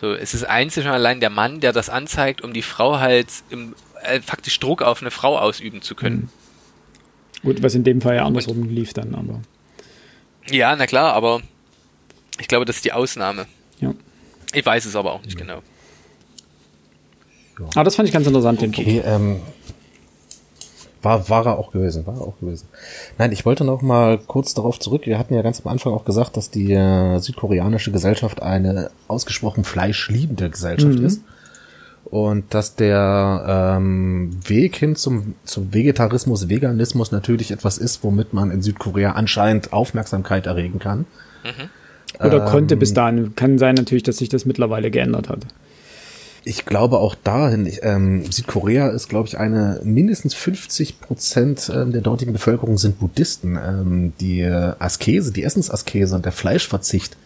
So, es ist einzig und allein der Mann, der das anzeigt, um die Frau halt im, äh, faktisch Druck auf eine Frau ausüben zu können. Mhm. Gut, was in dem Fall ja andersrum und, lief dann, aber. Ja, na klar, aber ich glaube, das ist die Ausnahme. Ja. Ich weiß es aber auch nicht genau. Ja. Aber das fand ich ganz interessant, okay, den Punkt. Ähm, war, war er auch gewesen, war er auch gewesen. Nein, ich wollte noch mal kurz darauf zurück. Wir hatten ja ganz am Anfang auch gesagt, dass die äh, südkoreanische Gesellschaft eine ausgesprochen fleischliebende Gesellschaft mhm. ist. Und dass der ähm, Weg hin zum, zum Vegetarismus, Veganismus natürlich etwas ist, womit man in Südkorea anscheinend Aufmerksamkeit erregen kann. Mhm. Oder ähm, konnte bis dahin. Kann sein natürlich, dass sich das mittlerweile geändert hat. Ich glaube auch dahin, ähm, Südkorea ist, glaube ich, eine mindestens 50 Prozent ähm, der dortigen Bevölkerung sind Buddhisten. Ähm, die Askese, die Essensaskese und der Fleischverzicht,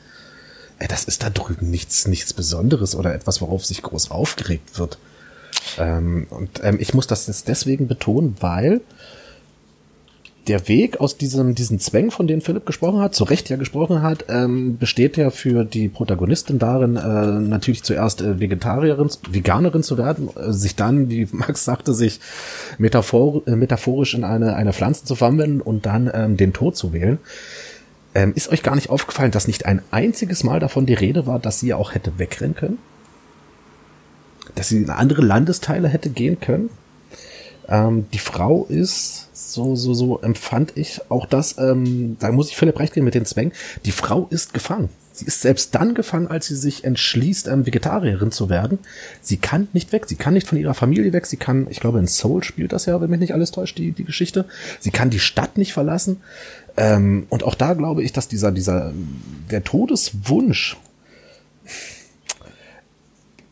äh, das ist da drüben nichts, nichts Besonderes oder etwas, worauf sich groß aufgeregt wird. Ähm, und ähm, ich muss das jetzt deswegen betonen, weil der Weg aus diesem, diesen Zwängen, von denen Philipp gesprochen hat, zu Recht ja gesprochen hat, ähm, besteht ja für die Protagonistin darin, äh, natürlich zuerst äh, Vegetarierin, Veganerin zu werden, äh, sich dann, wie [laughs] Max sagte, sich metaphor, äh, metaphorisch in eine, eine Pflanze zu verwandeln und dann ähm, den Tod zu wählen. Ähm, ist euch gar nicht aufgefallen, dass nicht ein einziges Mal davon die Rede war, dass sie auch hätte wegrennen können? Dass sie in andere Landesteile hätte gehen können? Ähm, die Frau ist so, so, so empfand ich auch das, ähm, da muss ich Philipp recht geben mit den Zwängen. Die Frau ist gefangen. Sie ist selbst dann gefangen, als sie sich entschließt, ähm, Vegetarierin zu werden. Sie kann nicht weg. Sie kann nicht von ihrer Familie weg. Sie kann, ich glaube, in Seoul spielt das ja, wenn mich nicht alles täuscht, die, die Geschichte. Sie kann die Stadt nicht verlassen. Ähm, und auch da glaube ich, dass dieser, dieser, der Todeswunsch,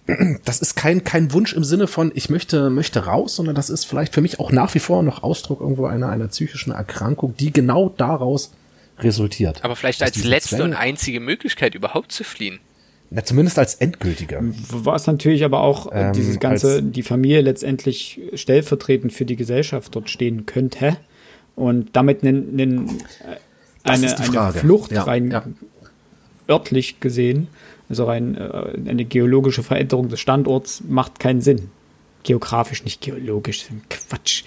[clears throat] das ist kein, kein Wunsch im Sinne von, ich möchte, möchte raus, sondern das ist vielleicht für mich auch nach wie vor noch Ausdruck irgendwo einer, einer psychischen Erkrankung, die genau daraus resultiert. Aber vielleicht als letzte Zwänge, und einzige Möglichkeit überhaupt zu fliehen. Na, zumindest als endgültige. War es natürlich aber auch ähm, dieses ganze, die Familie letztendlich stellvertretend für die Gesellschaft dort stehen könnte und damit einen, einen, eine, eine Flucht ja, rein ja. örtlich gesehen also rein äh, eine geologische Veränderung des Standorts macht keinen Sinn. Geografisch, nicht geologisch. Quatsch.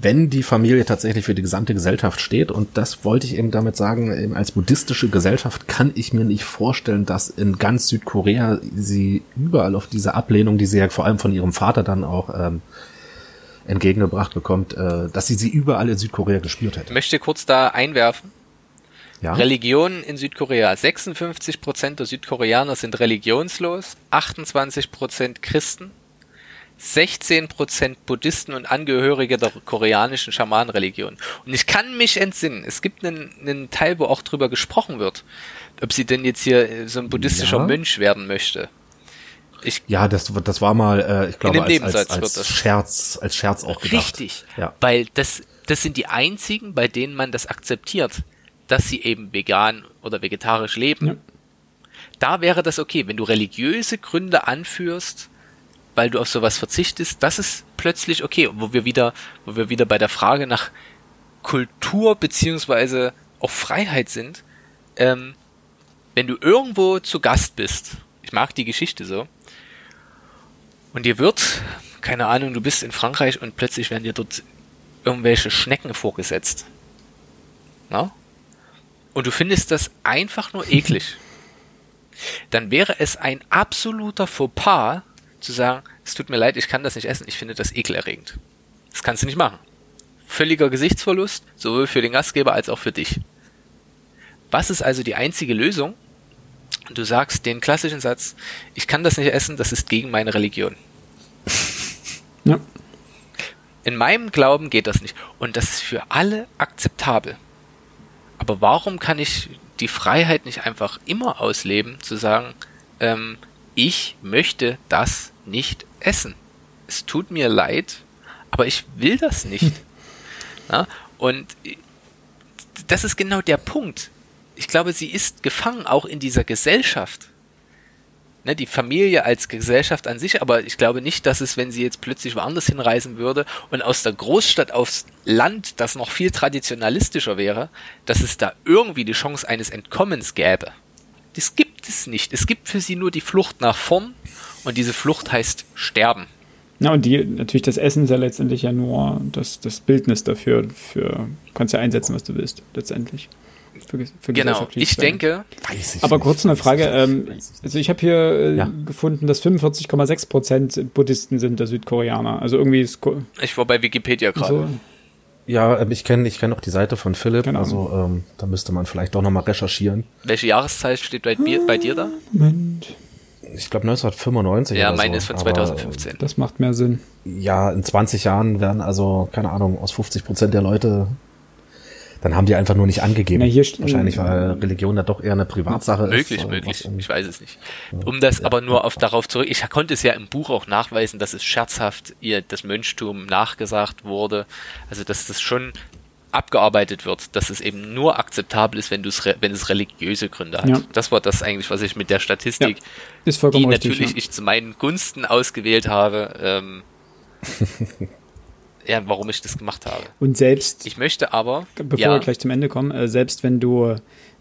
Wenn die Familie tatsächlich für die gesamte Gesellschaft steht, und das wollte ich eben damit sagen, eben als buddhistische Gesellschaft kann ich mir nicht vorstellen, dass in ganz Südkorea sie überall auf diese Ablehnung, die sie ja vor allem von ihrem Vater dann auch ähm, entgegengebracht bekommt, äh, dass sie sie überall in Südkorea gespürt hätte. Ich möchte kurz da einwerfen. Ja. Religion in Südkorea. 56% der Südkoreaner sind religionslos, 28% Christen, 16% Buddhisten und Angehörige der koreanischen Schamanenreligion. Und ich kann mich entsinnen, es gibt einen, einen Teil, wo auch drüber gesprochen wird, ob sie denn jetzt hier so ein buddhistischer ja. Mönch werden möchte. Ich, ja, das, das war mal, äh, ich glaube, als, als, als Scherz, als Scherz auch gedacht. Richtig, ja. weil das, das sind die einzigen, bei denen man das akzeptiert dass sie eben vegan oder vegetarisch leben. Ja. Da wäre das okay, wenn du religiöse Gründe anführst, weil du auf sowas verzichtest, das ist plötzlich okay, wo wir wieder, wo wir wieder bei der Frage nach Kultur beziehungsweise auch Freiheit sind. Ähm, wenn du irgendwo zu Gast bist, ich mag die Geschichte so, und dir wird, keine Ahnung, du bist in Frankreich und plötzlich werden dir dort irgendwelche Schnecken vorgesetzt. Na? Und du findest das einfach nur eklig, [laughs] dann wäre es ein absoluter Fauxpas zu sagen, es tut mir leid, ich kann das nicht essen, ich finde das ekelerregend. Das kannst du nicht machen. Völliger Gesichtsverlust, sowohl für den Gastgeber als auch für dich. Was ist also die einzige Lösung? Du sagst den klassischen Satz, ich kann das nicht essen, das ist gegen meine Religion. Ja. in meinem Glauben geht das nicht. Und das ist für alle akzeptabel. Aber warum kann ich die Freiheit nicht einfach immer ausleben, zu sagen, ähm, ich möchte das nicht essen. Es tut mir leid, aber ich will das nicht. [laughs] Ja, und das ist genau der Punkt. Ich glaube, sie ist gefangen auch in dieser Gesellschaft ne, die Familie als Gesellschaft an sich, aber ich glaube nicht, dass es, wenn sie jetzt plötzlich woanders hinreisen würde und aus der Großstadt aufs Land, das noch viel traditionalistischer wäre, dass es da irgendwie die Chance eines Entkommens gäbe. Das gibt es nicht. Es gibt für sie nur die Flucht nach vorn und diese Flucht heißt Sterben. Na, und die, natürlich das Essen ist ja letztendlich ja nur das, das Bildnis dafür, für, du kannst ja einsetzen, was du willst, letztendlich für, für Genau, ich denke. Ich Aber kurz eine Frage. Ähm, also ich habe hier äh, ja. gefunden, dass 45,6 Prozent Buddhisten sind der Südkoreaner. Also irgendwie ist. Ich war bei Wikipedia gerade. So. Ja, ähm, ich kenne ich kenn auch die Seite von Philipp, genau. also ähm, da müsste man vielleicht doch nochmal recherchieren. Welche Jahreszeit steht bei, mir, bei dir da? Moment. Ich glaube 1995. Ja, meine so. ist von 2015. Aber, das macht mehr Sinn. Ja, in 20 Jahren werden also, keine Ahnung, aus 50 Prozent der Leute dann haben die einfach nur nicht angegeben. Na, Wahrscheinlich, weil Religion da doch eher eine Privatsache möglich, ist. Möglich, möglich. Ich weiß es nicht. Um das ja. aber nur auf darauf zurück, ich konnte es ja im Buch auch nachweisen, dass es scherzhaft ihr das Mönchtum nachgesagt wurde. Also, dass das schon abgearbeitet wird, dass es eben nur akzeptabel ist, wenn du es, wenn es religiöse Gründe hat. Ja. Das war das eigentlich, was ich mit der Statistik, ja, die natürlich richtig, ja. ich zu meinen Gunsten ausgewählt habe, ähm, [laughs] ja, warum ich das gemacht habe. Und selbst. Ich möchte aber. Bevor ja. wir gleich zum Ende kommen, äh, selbst wenn du,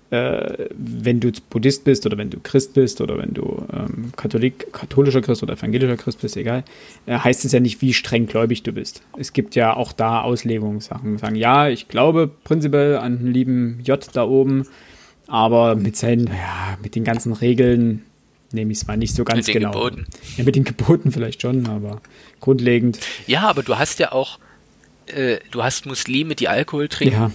äh, wenn du Buddhist bist oder wenn du Christ bist oder wenn du ähm, Katholik, katholischer Christ oder evangelischer Christ bist, egal, äh, heißt es ja nicht, wie streng gläubig du bist. Es gibt ja auch da Auslegungssachen. Sagen, ja, ich glaube prinzipiell an den lieben J da oben, aber mit seinen, ja, mit den ganzen Regeln nehme ich es mal nicht so ganz mit genau. Geboten. Ja, mit den Geboten vielleicht schon, aber grundlegend. Ja, aber du hast ja auch, äh, du hast Muslime, die Alkohol trinken. Ja.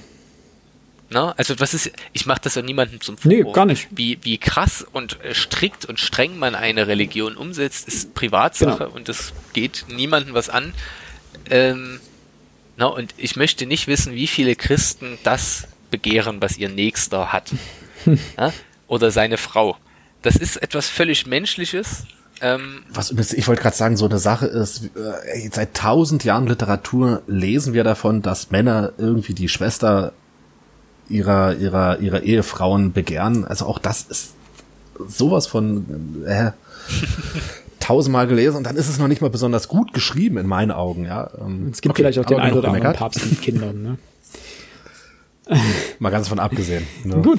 Na, also was ist, ich mache das ja niemandem zum Vorwurf. Nee, gar nicht. Wie, wie krass und äh, strikt und streng man eine Religion umsetzt, ist Privatsache genau. und das geht niemandem was an. Ähm, na, und ich möchte nicht wissen, wie viele Christen das begehren, was ihr Nächster hat. [laughs] ja? Oder seine Frau. Das ist etwas völlig Menschliches. Ähm, Was ich wollte gerade sagen, so eine Sache ist, äh, seit tausend Jahren Literatur lesen wir davon, dass Männer irgendwie die Schwester ihrer ihrer ihrer Ehefrauen begehren. Also auch das ist sowas von äh, [laughs] tausendmal gelesen und dann ist es noch nicht mal besonders gut geschrieben in meinen Augen. Ja, ähm, es gibt okay, vielleicht auch den einen oder anderen Papst mit Kindern. Ne? mal ganz von abgesehen. Ne? Gut.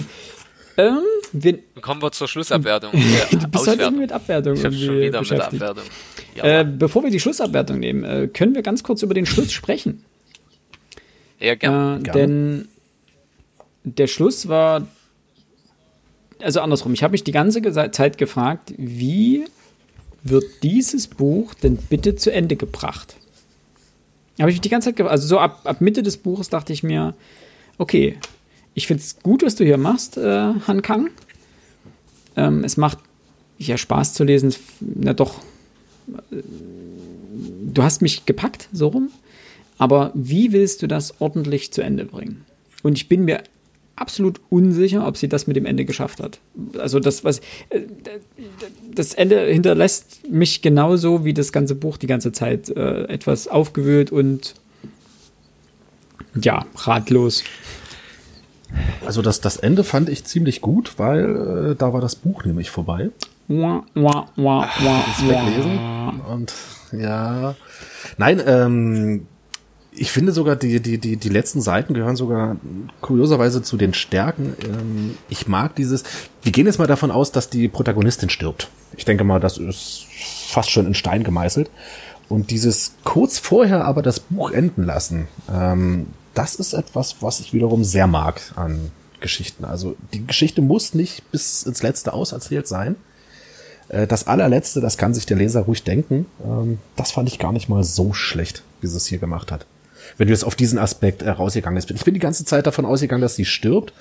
Ähm, wir Kommen wir zur Schlussabwertung. [laughs] du bist irgendwie mit Abwertung. Ich schon wieder mit Abwertung. Ja, äh, bevor wir die Schlussabwertung nehmen, äh, können wir ganz kurz über den Schluss sprechen. Ja, gerne. Äh, denn der Schluss war, also andersrum, ich habe mich die ganze Zeit gefragt, wie wird dieses Buch denn bitte zu Ende gebracht? Habe ich mich die ganze Zeit gefragt, also so ab, ab Mitte des Buches dachte ich mir, okay, ich finde es gut, was du hier machst, äh, Han Kang. Ähm, es macht ja Spaß zu lesen. Na doch, äh, du hast mich gepackt, so rum. Aber wie willst du das ordentlich zu Ende bringen? Und ich bin mir absolut unsicher, ob sie das mit dem Ende geschafft hat. Also das, was äh, das Ende hinterlässt mich genauso wie das ganze Buch die ganze Zeit äh, etwas aufgewühlt und ja, ratlos. Also das, das Ende fand ich ziemlich gut, weil äh, da war das Buch nämlich vorbei. Wah, wah, wah, wah, weglesen. Und ja. Nein, ähm, ich finde sogar, die, die, die, die letzten Seiten gehören sogar kurioserweise zu den Stärken. Ähm, ich mag dieses. Wir gehen jetzt mal davon aus, dass die Protagonistin stirbt. Ich denke mal, das ist fast schon in Stein gemeißelt. Und dieses kurz vorher aber das Buch enden lassen, ähm, das ist etwas, was ich wiederum sehr mag an Geschichten. Also die Geschichte muss nicht bis ins Letzte auserzählt sein. Äh, das allerletzte, das kann sich der Leser ruhig denken. Ähm, das fand ich gar nicht mal so schlecht, wie sie es hier gemacht hat. Wenn du jetzt auf diesen Aspekt äh, rausgegangen bist. Ich bin die ganze Zeit davon ausgegangen, dass sie stirbt.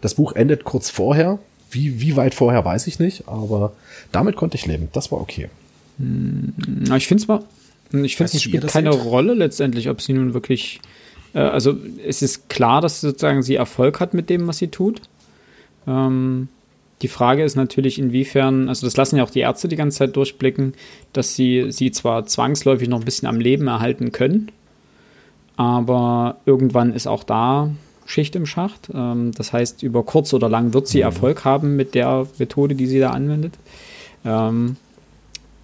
Das Buch endet kurz vorher. Wie, wie weit vorher, weiß ich nicht. Aber damit konnte ich leben. Das war okay. Hm, ich finde es mal Ich finde, sie spielt keine seht? Rolle letztendlich, ob sie nun wirklich. Äh, also, es ist klar, dass sozusagen sie Erfolg hat mit dem, was sie tut. Ähm, die Frage ist natürlich, inwiefern, also das lassen ja auch die Ärzte die ganze Zeit durchblicken, dass sie sie zwar zwangsläufig noch ein bisschen am Leben erhalten können, aber irgendwann ist auch da Schicht im Schacht. Ähm, das heißt, über kurz oder lang wird sie mhm. Erfolg haben mit der Methode, die sie da anwendet. Ähm,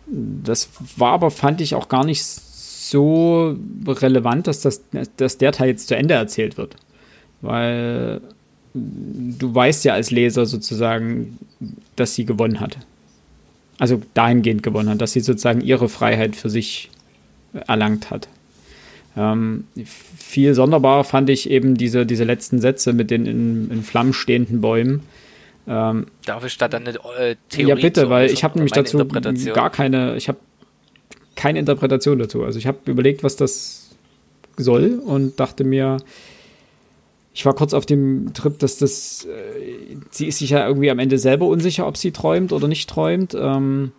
das war aber, fand ich, auch gar nicht so relevant, dass, das, dass der Teil jetzt zu Ende erzählt wird. Weil du weißt ja als Leser sozusagen, dass sie gewonnen hat. Also dahingehend gewonnen hat, dass sie sozusagen ihre Freiheit für sich erlangt hat. Ähm, viel sonderbarer fand ich eben diese, diese letzten Sätze mit den in, in Flammen stehenden Bäumen. Ähm, Darf ich da dann eine äh, Theorie Ja, bitte, weil ich habe nämlich dazu gar keine, ich habe keine Interpretation dazu. Also ich habe überlegt, was das soll und dachte mir, ich war kurz auf dem Trip, dass das, äh, sie ist sich ja irgendwie am Ende selber unsicher, ob sie träumt oder nicht träumt. Ähm,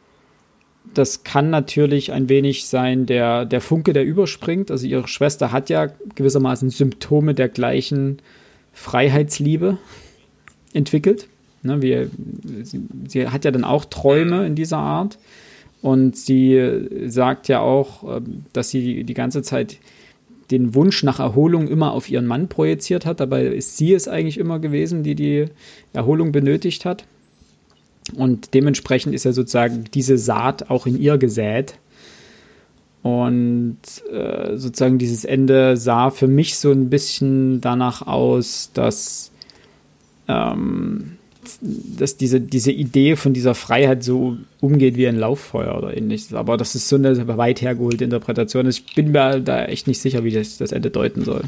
das kann natürlich ein wenig sein, der, der Funke, der überspringt. Also ihre Schwester hat ja gewissermaßen Symptome der gleichen Freiheitsliebe entwickelt. Ne, wie, sie, sie, hat ja dann auch Träume in dieser Art. Und sie sagt ja auch, ähm, dass sie die ganze Zeit den Wunsch nach Erholung immer auf ihren Mann projiziert hat. Dabei ist sie es eigentlich immer gewesen, die die Erholung benötigt hat. Und dementsprechend ist ja sozusagen diese Saat auch in ihr gesät. Und äh, sozusagen dieses Ende sah für mich so ein bisschen danach aus, dass, ähm, dass diese, diese Idee von dieser Freiheit so umgeht wie ein Lauffeuer oder ähnliches. Aber das ist so eine weit hergeholte Interpretation. Ich bin mir da echt nicht sicher, wie das, das Ende deuten soll.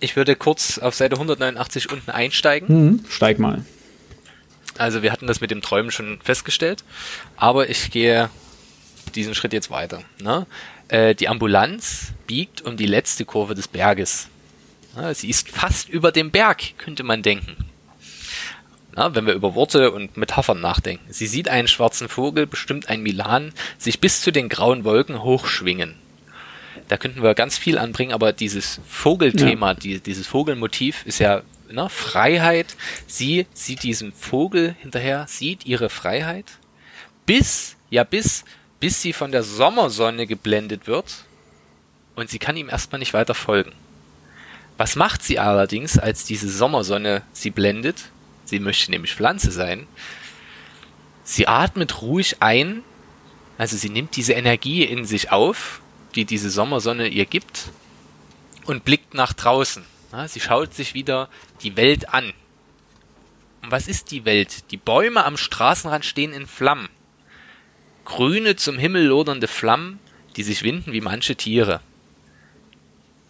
Ich würde kurz auf Seite 189 unten einsteigen. Hm, steig mal. Also wir hatten das mit dem Träumen schon festgestellt, aber ich gehe diesen Schritt jetzt weiter. Ne? Äh, die Ambulanz biegt um die letzte Kurve des Berges. Sie ist fast über dem Berg, könnte man denken. Na, wenn wir über Worte und Metaphern nachdenken. Sie sieht einen schwarzen Vogel, bestimmt ein Milan, sich bis zu den grauen Wolken hochschwingen da könnten wir ganz viel anbringen, aber dieses Vogelthema, ja. die, dieses Vogelmotiv ist ja ne, Freiheit. Sie sieht diesen Vogel hinterher, sieht ihre Freiheit, bis, ja, bis, bis sie von der Sommersonne geblendet wird und sie kann ihm erstmal nicht weiter folgen. Was macht sie allerdings, als diese Sommersonne sie blendet? Sie möchte nämlich Pflanze sein. Sie atmet ruhig ein, also sie nimmt diese Energie in sich auf die diese Sommersonne ihr gibt und blickt nach draußen. Sie schaut sich wieder die Welt an. Und was ist die Welt? Die Bäume am Straßenrand stehen in Flammen. Grüne zum Himmel lodernde Flammen, die sich winden wie manche Tiere.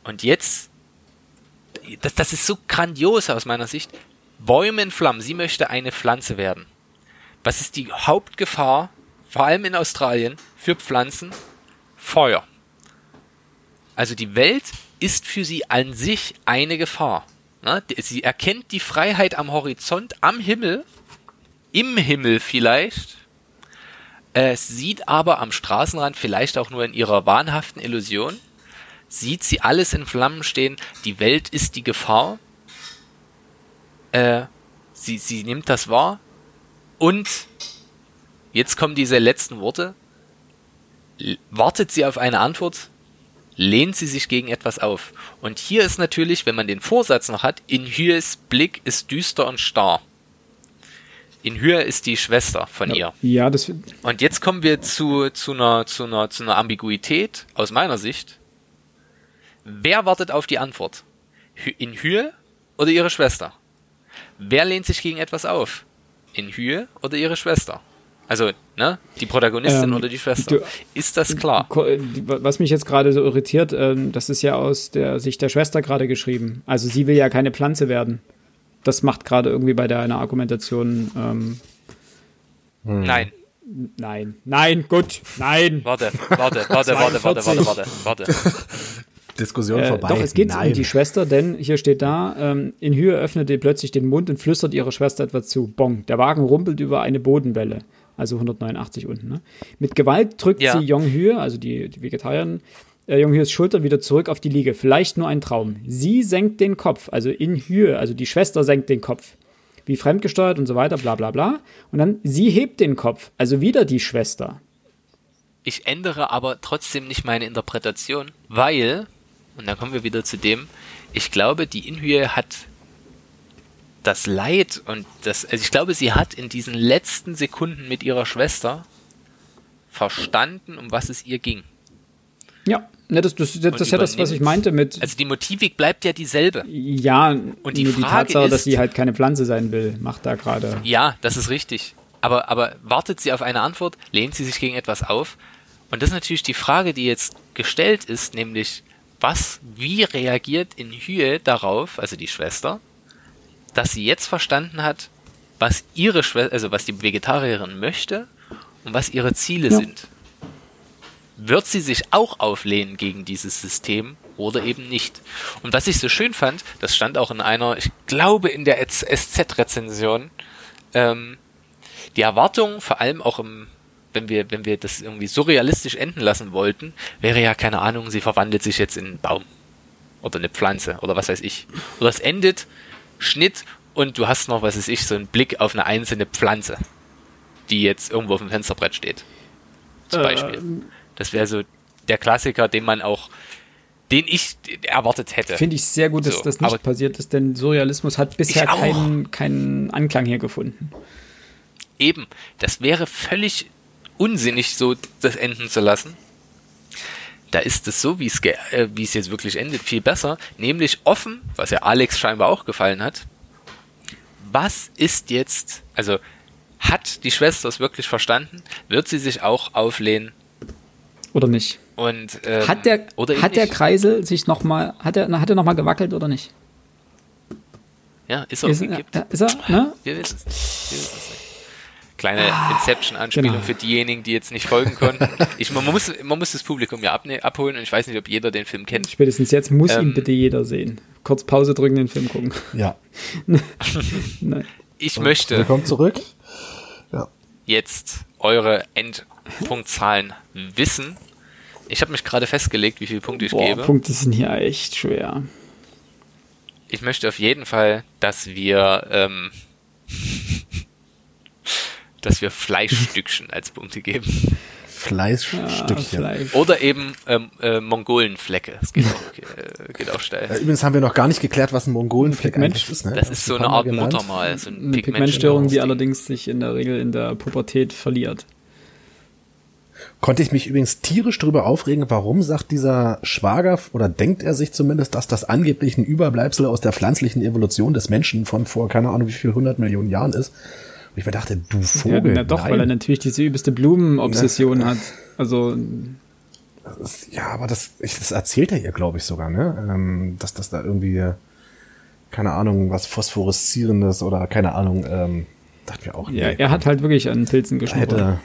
Und jetzt, das, das ist so grandios aus meiner Sicht, Bäume in Flammen, sie möchte eine Pflanze werden. Was ist die Hauptgefahr, vor allem in Australien, für Pflanzen? Feuer. Also die Welt ist für sie an sich eine Gefahr. Sie erkennt die Freiheit am Horizont, am Himmel, im Himmel vielleicht, es sieht aber am Straßenrand vielleicht auch nur in ihrer wahnhaften Illusion, sieht sie alles in Flammen stehen, die Welt ist die Gefahr, äh, sie, sie nimmt das wahr und jetzt kommen diese letzten Worte, wartet sie auf eine Antwort, lehnt sie sich gegen etwas auf. Und hier ist natürlich, wenn man den Vorsatz noch hat, in Hyes Blick ist düster und starr. In Hyä ist die Schwester von ja, ihr. Ja, das. Und jetzt kommen wir zu, zu, einer, zu, einer, zu einer Ambiguität aus meiner Sicht. Wer wartet auf die Antwort? In Hyä oder ihre Schwester? Wer lehnt sich gegen etwas auf? In Hyä oder ihre Schwester? Also, ne, die Protagonistin ähm, oder die Schwester. Du, ist das klar? Was mich jetzt gerade so irritiert, ähm, das ist ja aus der Sicht der Schwester gerade geschrieben. Also sie will ja keine Pflanze werden. Das macht gerade irgendwie bei deiner Argumentation. Ähm, hm. Nein. Nein, nein, gut, nein. Warte, warte, warte, warte, warte, warte, warte, warte. [laughs] Diskussion äh, vorbei. Doch, es geht Nein. um die Schwester, denn hier steht da, ähm, in Höhe öffnete plötzlich den Mund und flüstert ihrer Schwester etwas zu. Bong, der Wagen rumpelt über eine Bodenwelle. also 189 unten. Ne? Mit Gewalt drückt Ja. sie Yong Hye, also die, die Vegetarierin, äh, Yong Hyes Schulter wieder zurück auf die Liege. Vielleicht nur ein Traum. Sie senkt den Kopf, also in Hye, also die Schwester senkt den Kopf. Wie fremdgesteuert und so weiter, bla bla bla. Und dann sie hebt den Kopf, also wieder die Schwester. Ich ändere aber trotzdem nicht meine Interpretation, weil, und dann kommen wir wieder zu dem, ich glaube, die Inhühe hat das Leid und das, also ich glaube, sie hat in diesen letzten Sekunden mit ihrer Schwester verstanden, um was es ihr ging. Ja, ne, das, das, das, das ist ja das, was ich meinte mit, Also die Motivik bleibt ja dieselbe. ja, Und die nur die Frage Tatsache, dass ist- sie halt keine Pflanze sein will, macht da gerade. Ja, das ist richtig. Aber, aber wartet sie auf eine Antwort? Lehnt sie sich gegen etwas auf? Und das ist natürlich die Frage, die jetzt gestellt ist, nämlich, was, wie reagiert in Hühe darauf, also die Schwester, dass sie jetzt verstanden hat, was ihre Schwester, also was die Vegetarierin möchte und was ihre Ziele Ja. sind. Wird sie sich auch auflehnen gegen dieses System oder eben nicht? Und was ich so schön fand, das stand auch in einer, ich glaube in der SZ-Rezension, ähm, die Erwartung, vor allem auch im, wenn wir, wenn wir das irgendwie so realistisch enden lassen wollten, wäre ja keine Ahnung, sie verwandelt sich jetzt in einen Baum oder eine Pflanze oder was weiß ich. Oder es endet, Schnitt und du hast noch, was weiß ich, so einen Blick auf eine einzelne Pflanze, die jetzt irgendwo auf dem Fensterbrett steht. Zum Beispiel. Das wäre so der Klassiker, den man auch, den ich erwartet hätte. Finde ich sehr gut, dass So, das nicht passiert ist, denn Surrealismus hat bisher keinen, keinen Anklang hier gefunden. Eben, das wäre völlig unsinnig, so das enden zu lassen. Da ist es so, wie es, äh, wie es jetzt wirklich endet, viel besser, nämlich offen, was ja Alex scheinbar auch gefallen hat. Was ist jetzt, also hat die Schwester es wirklich verstanden? Wird sie sich auch auflehnen? Oder nicht? Und, ähm, Hat der, hat der nicht? Kreisel sich nochmal, hat er, hat er noch mal gewackelt oder nicht? Ja, ist er Ist, umgekippt? ist er, ne? Wir wissen es nicht. Wir wissen es nicht. Kleine Inception-Anspielung genau. für diejenigen, die jetzt nicht folgen konnten. Ich, man, muss, man muss das Publikum ja abne abholen und ich weiß nicht, ob jeder den Film kennt. Spätestens jetzt muss ihn Ähm, bitte jeder sehen. Kurz Pause drücken, den Film gucken. Ja. [laughs] Ich möchte Willkommen zurück. Ja. jetzt eure Endpunktzahlen wissen. Ich habe mich gerade festgelegt, wie viele Punkte ich Boah, gebe. Punkte sind hier echt schwer. Ich möchte auf jeden Fall, dass wir, ähm, dass wir Fleischstückchen als Punkte geben. Fleischstückchen. Fleisch. Oder eben ähm, äh, Mongolenflecke. Das geht auch, äh, geht auch steil. Äh, Übrigens haben wir noch gar nicht geklärt, was ein Mongolenfleck Pigment. eigentlich ist. Ne? Das ist so ein eine Art. Muttermal, so ein Eine Pigmentstörung, die allerdings sich in der Regel in der Pubertät verliert. Konnte ich mich übrigens tierisch drüber aufregen, warum sagt dieser Schwager oder denkt er sich zumindest, dass das angeblich ein Überbleibsel aus der pflanzlichen Evolution des Menschen von vor keine Ahnung wie viel hundert Millionen Jahren ist. Und ich mir dachte, du Ja, Vogel. na doch, nein. weil er natürlich diese übelste Blumenobsession hat. Also, Das- ja, aber das, ich, das erzählt er ihr, glaube ich, sogar, ne? Ähm, dass das da irgendwie, keine Ahnung, was Phosphoreszierendes oder keine Ahnung, ähm, dachte mir auch. ja, nee, er hat halt wirklich an Pilzen geschnuppert.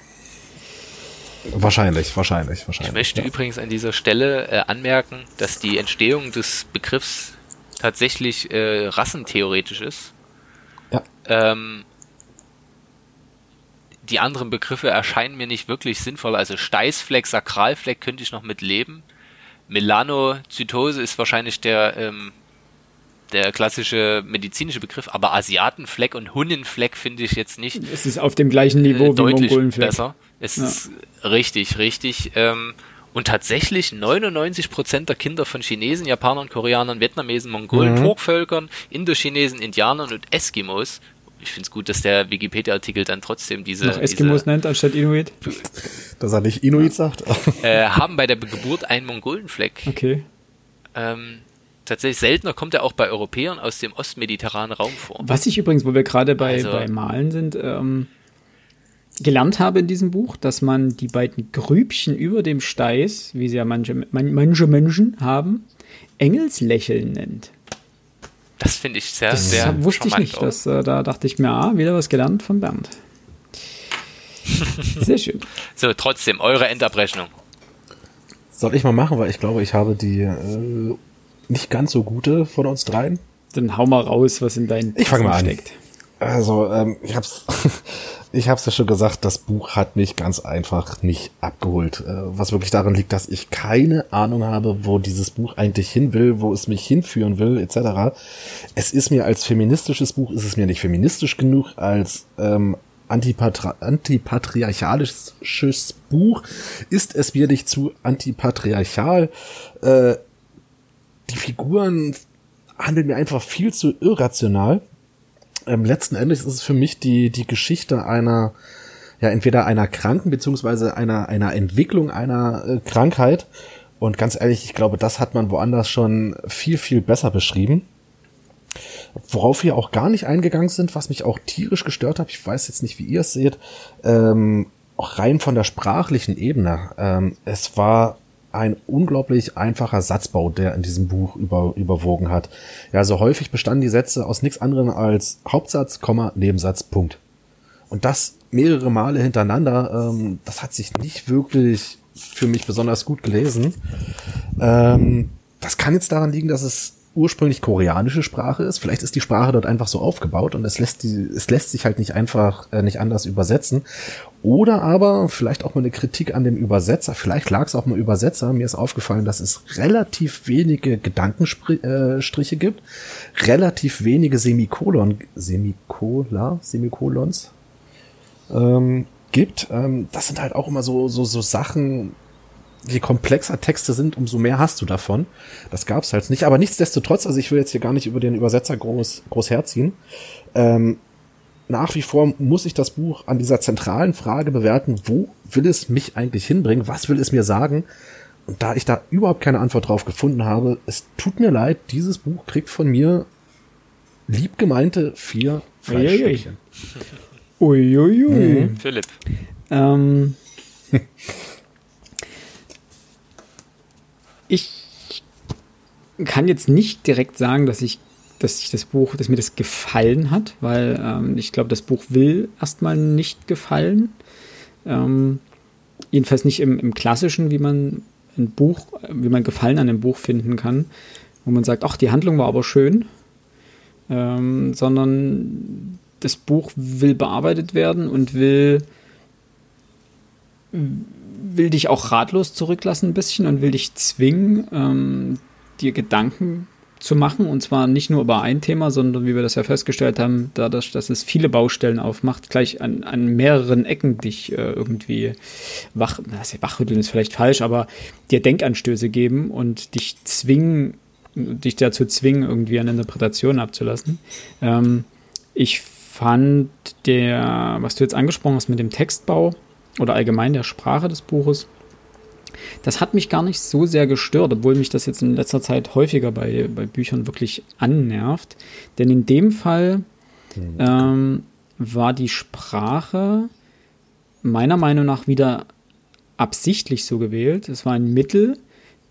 Wahrscheinlich, wahrscheinlich, wahrscheinlich. Ich möchte ja. übrigens an dieser Stelle äh, anmerken, dass die Entstehung des Begriffs tatsächlich äh, rassentheoretisch ist. Ja. Ähm, die anderen Begriffe erscheinen mir nicht wirklich sinnvoll. Also Steißfleck, Sakralfleck könnte ich noch mit leben. Melanozytose ist wahrscheinlich der, ähm, der klassische medizinische Begriff, aber Asiatenfleck und Hunnenfleck finde ich jetzt nicht Es ist auf dem gleichen Niveau äh, wie Mongolenfleck. besser. Es Ja. ist richtig, richtig. Ähm, und tatsächlich 99% der Kinder von Chinesen, Japanern, Koreanern, Vietnamesen, Mongolen, Mhm. Turkvölkern, Indochinesen, Indianern und Eskimos. Ich finde es gut, dass der Wikipedia-Artikel dann trotzdem diese, Noch Eskimos nennt anstatt Inuit. Dass er nicht Inuit sagt. diese [laughs] äh, haben bei der Geburt einen Mongolenfleck. Okay. Ähm, tatsächlich seltener kommt er auch bei Europäern aus dem ostmediterranen Raum vor. Was ich übrigens, wo wir gerade bei, Also- bei Malen sind, ähm, gelernt habe in diesem Buch, dass man die beiden Grübchen über dem Steiß, wie sie ja manche, man, manche Menschen haben, Engelslächeln nennt. Das finde ich sehr, Das sehr wusste ich nicht. auch. Das, äh, da dachte ich mir, ah, wieder was gelernt von Bernd. [laughs] Sehr schön. So, trotzdem, eure Endabrechnung. Soll ich mal machen, weil ich glaube, ich habe die äh, nicht ganz so gute von uns dreien. Dann hau mal raus, was in deinen Ich fang mal an. steckt. Also, ähm, ich hab's. [laughs] ich habe es ja schon gesagt, das Buch hat mich ganz einfach nicht abgeholt. Äh, was wirklich daran liegt, dass ich keine Ahnung habe, wo dieses Buch eigentlich hin will, wo es mich hinführen will, etc. Es ist mir als feministisches Buch, ist es mir nicht feministisch genug, als ähm, antipatri antipatriarchalisches Buch ist es mir nicht zu antipatriarchal. Äh, die Figuren handeln mir einfach viel zu irrational ähm, letzten Endes ist es für mich die, die Geschichte einer, ja, entweder einer Kranken beziehungsweise einer, einer Entwicklung einer äh, Krankheit. Und ganz ehrlich, ich glaube, das hat man woanders schon viel, viel besser beschrieben. Worauf wir auch gar nicht eingegangen sind, was mich auch tierisch gestört hat, ich weiß jetzt nicht, wie ihr es seht, ähm, auch rein von der sprachlichen Ebene. Ähm, es war ein unglaublich einfacher Satzbau, der in diesem Buch über, überwogen hat. Ja, also häufig bestanden die Sätze aus nichts anderem als Hauptsatz, Komma, Nebensatz, Punkt. Und das mehrere Male hintereinander, ähm, das hat sich nicht wirklich für mich besonders gut gelesen. Ähm, das kann jetzt daran liegen, dass es ursprünglich koreanische Sprache ist. Vielleicht ist die Sprache dort einfach so aufgebaut und es lässt die, es lässt sich halt nicht einfach äh, nicht anders übersetzen. Oder aber vielleicht auch mal eine Kritik an dem Übersetzer. Vielleicht lag es auch mal Übersetzer. Mir ist aufgefallen, dass es relativ wenige Gedankenstriche gibt, relativ wenige Semikolon, Semikola, Semikolons ähm, gibt. Ähm, das sind halt auch immer so so so Sachen je komplexer Texte sind, umso mehr hast du davon. Das gab's halt nicht. Aber nichtsdestotrotz, also ich will jetzt hier gar nicht über den Übersetzer groß, groß herziehen. Ähm, nach wie vor muss ich das Buch an dieser zentralen Frage bewerten, wo will es mich eigentlich hinbringen? Was will es mir sagen? Und da ich da überhaupt keine Antwort drauf gefunden habe, es tut mir leid, dieses Buch kriegt von mir liebgemeinte vier Fleischstückchen. Uiuiui. Mhm. Philipp. Ähm, [laughs] ich kann jetzt nicht direkt sagen, dass ich, dass ich das Buch, dass mir das gefallen hat, weil ähm, ich glaube, das Buch will erstmal nicht gefallen. Ähm, jedenfalls nicht im, im klassischen, wie man ein Buch, wie man Gefallen an einem Buch finden kann, wo man sagt, ach, die Handlung war aber schön, ähm, sondern das Buch will bearbeitet werden und will will dich auch ratlos zurücklassen ein bisschen und will dich zwingen, ähm, dir Gedanken zu machen. Und zwar nicht nur über ein Thema, sondern wie wir das ja festgestellt haben, dadurch, dass es viele Baustellen aufmacht, gleich an, an mehreren Ecken dich äh, irgendwie wach, also wachrütteln ist vielleicht falsch, aber dir Denkanstöße geben und dich zwingen, dich dazu zwingen, irgendwie eine Interpretation abzulassen. Ähm, ich fand der, was du jetzt angesprochen hast mit dem Textbau, oder allgemein der Sprache des Buches. Das hat mich gar nicht so sehr gestört, obwohl mich das jetzt in letzter Zeit häufiger bei, bei Büchern wirklich annervt. Denn in dem Fall hm. ähm, war die Sprache meiner Meinung nach wieder absichtlich so gewählt. Es war ein Mittel,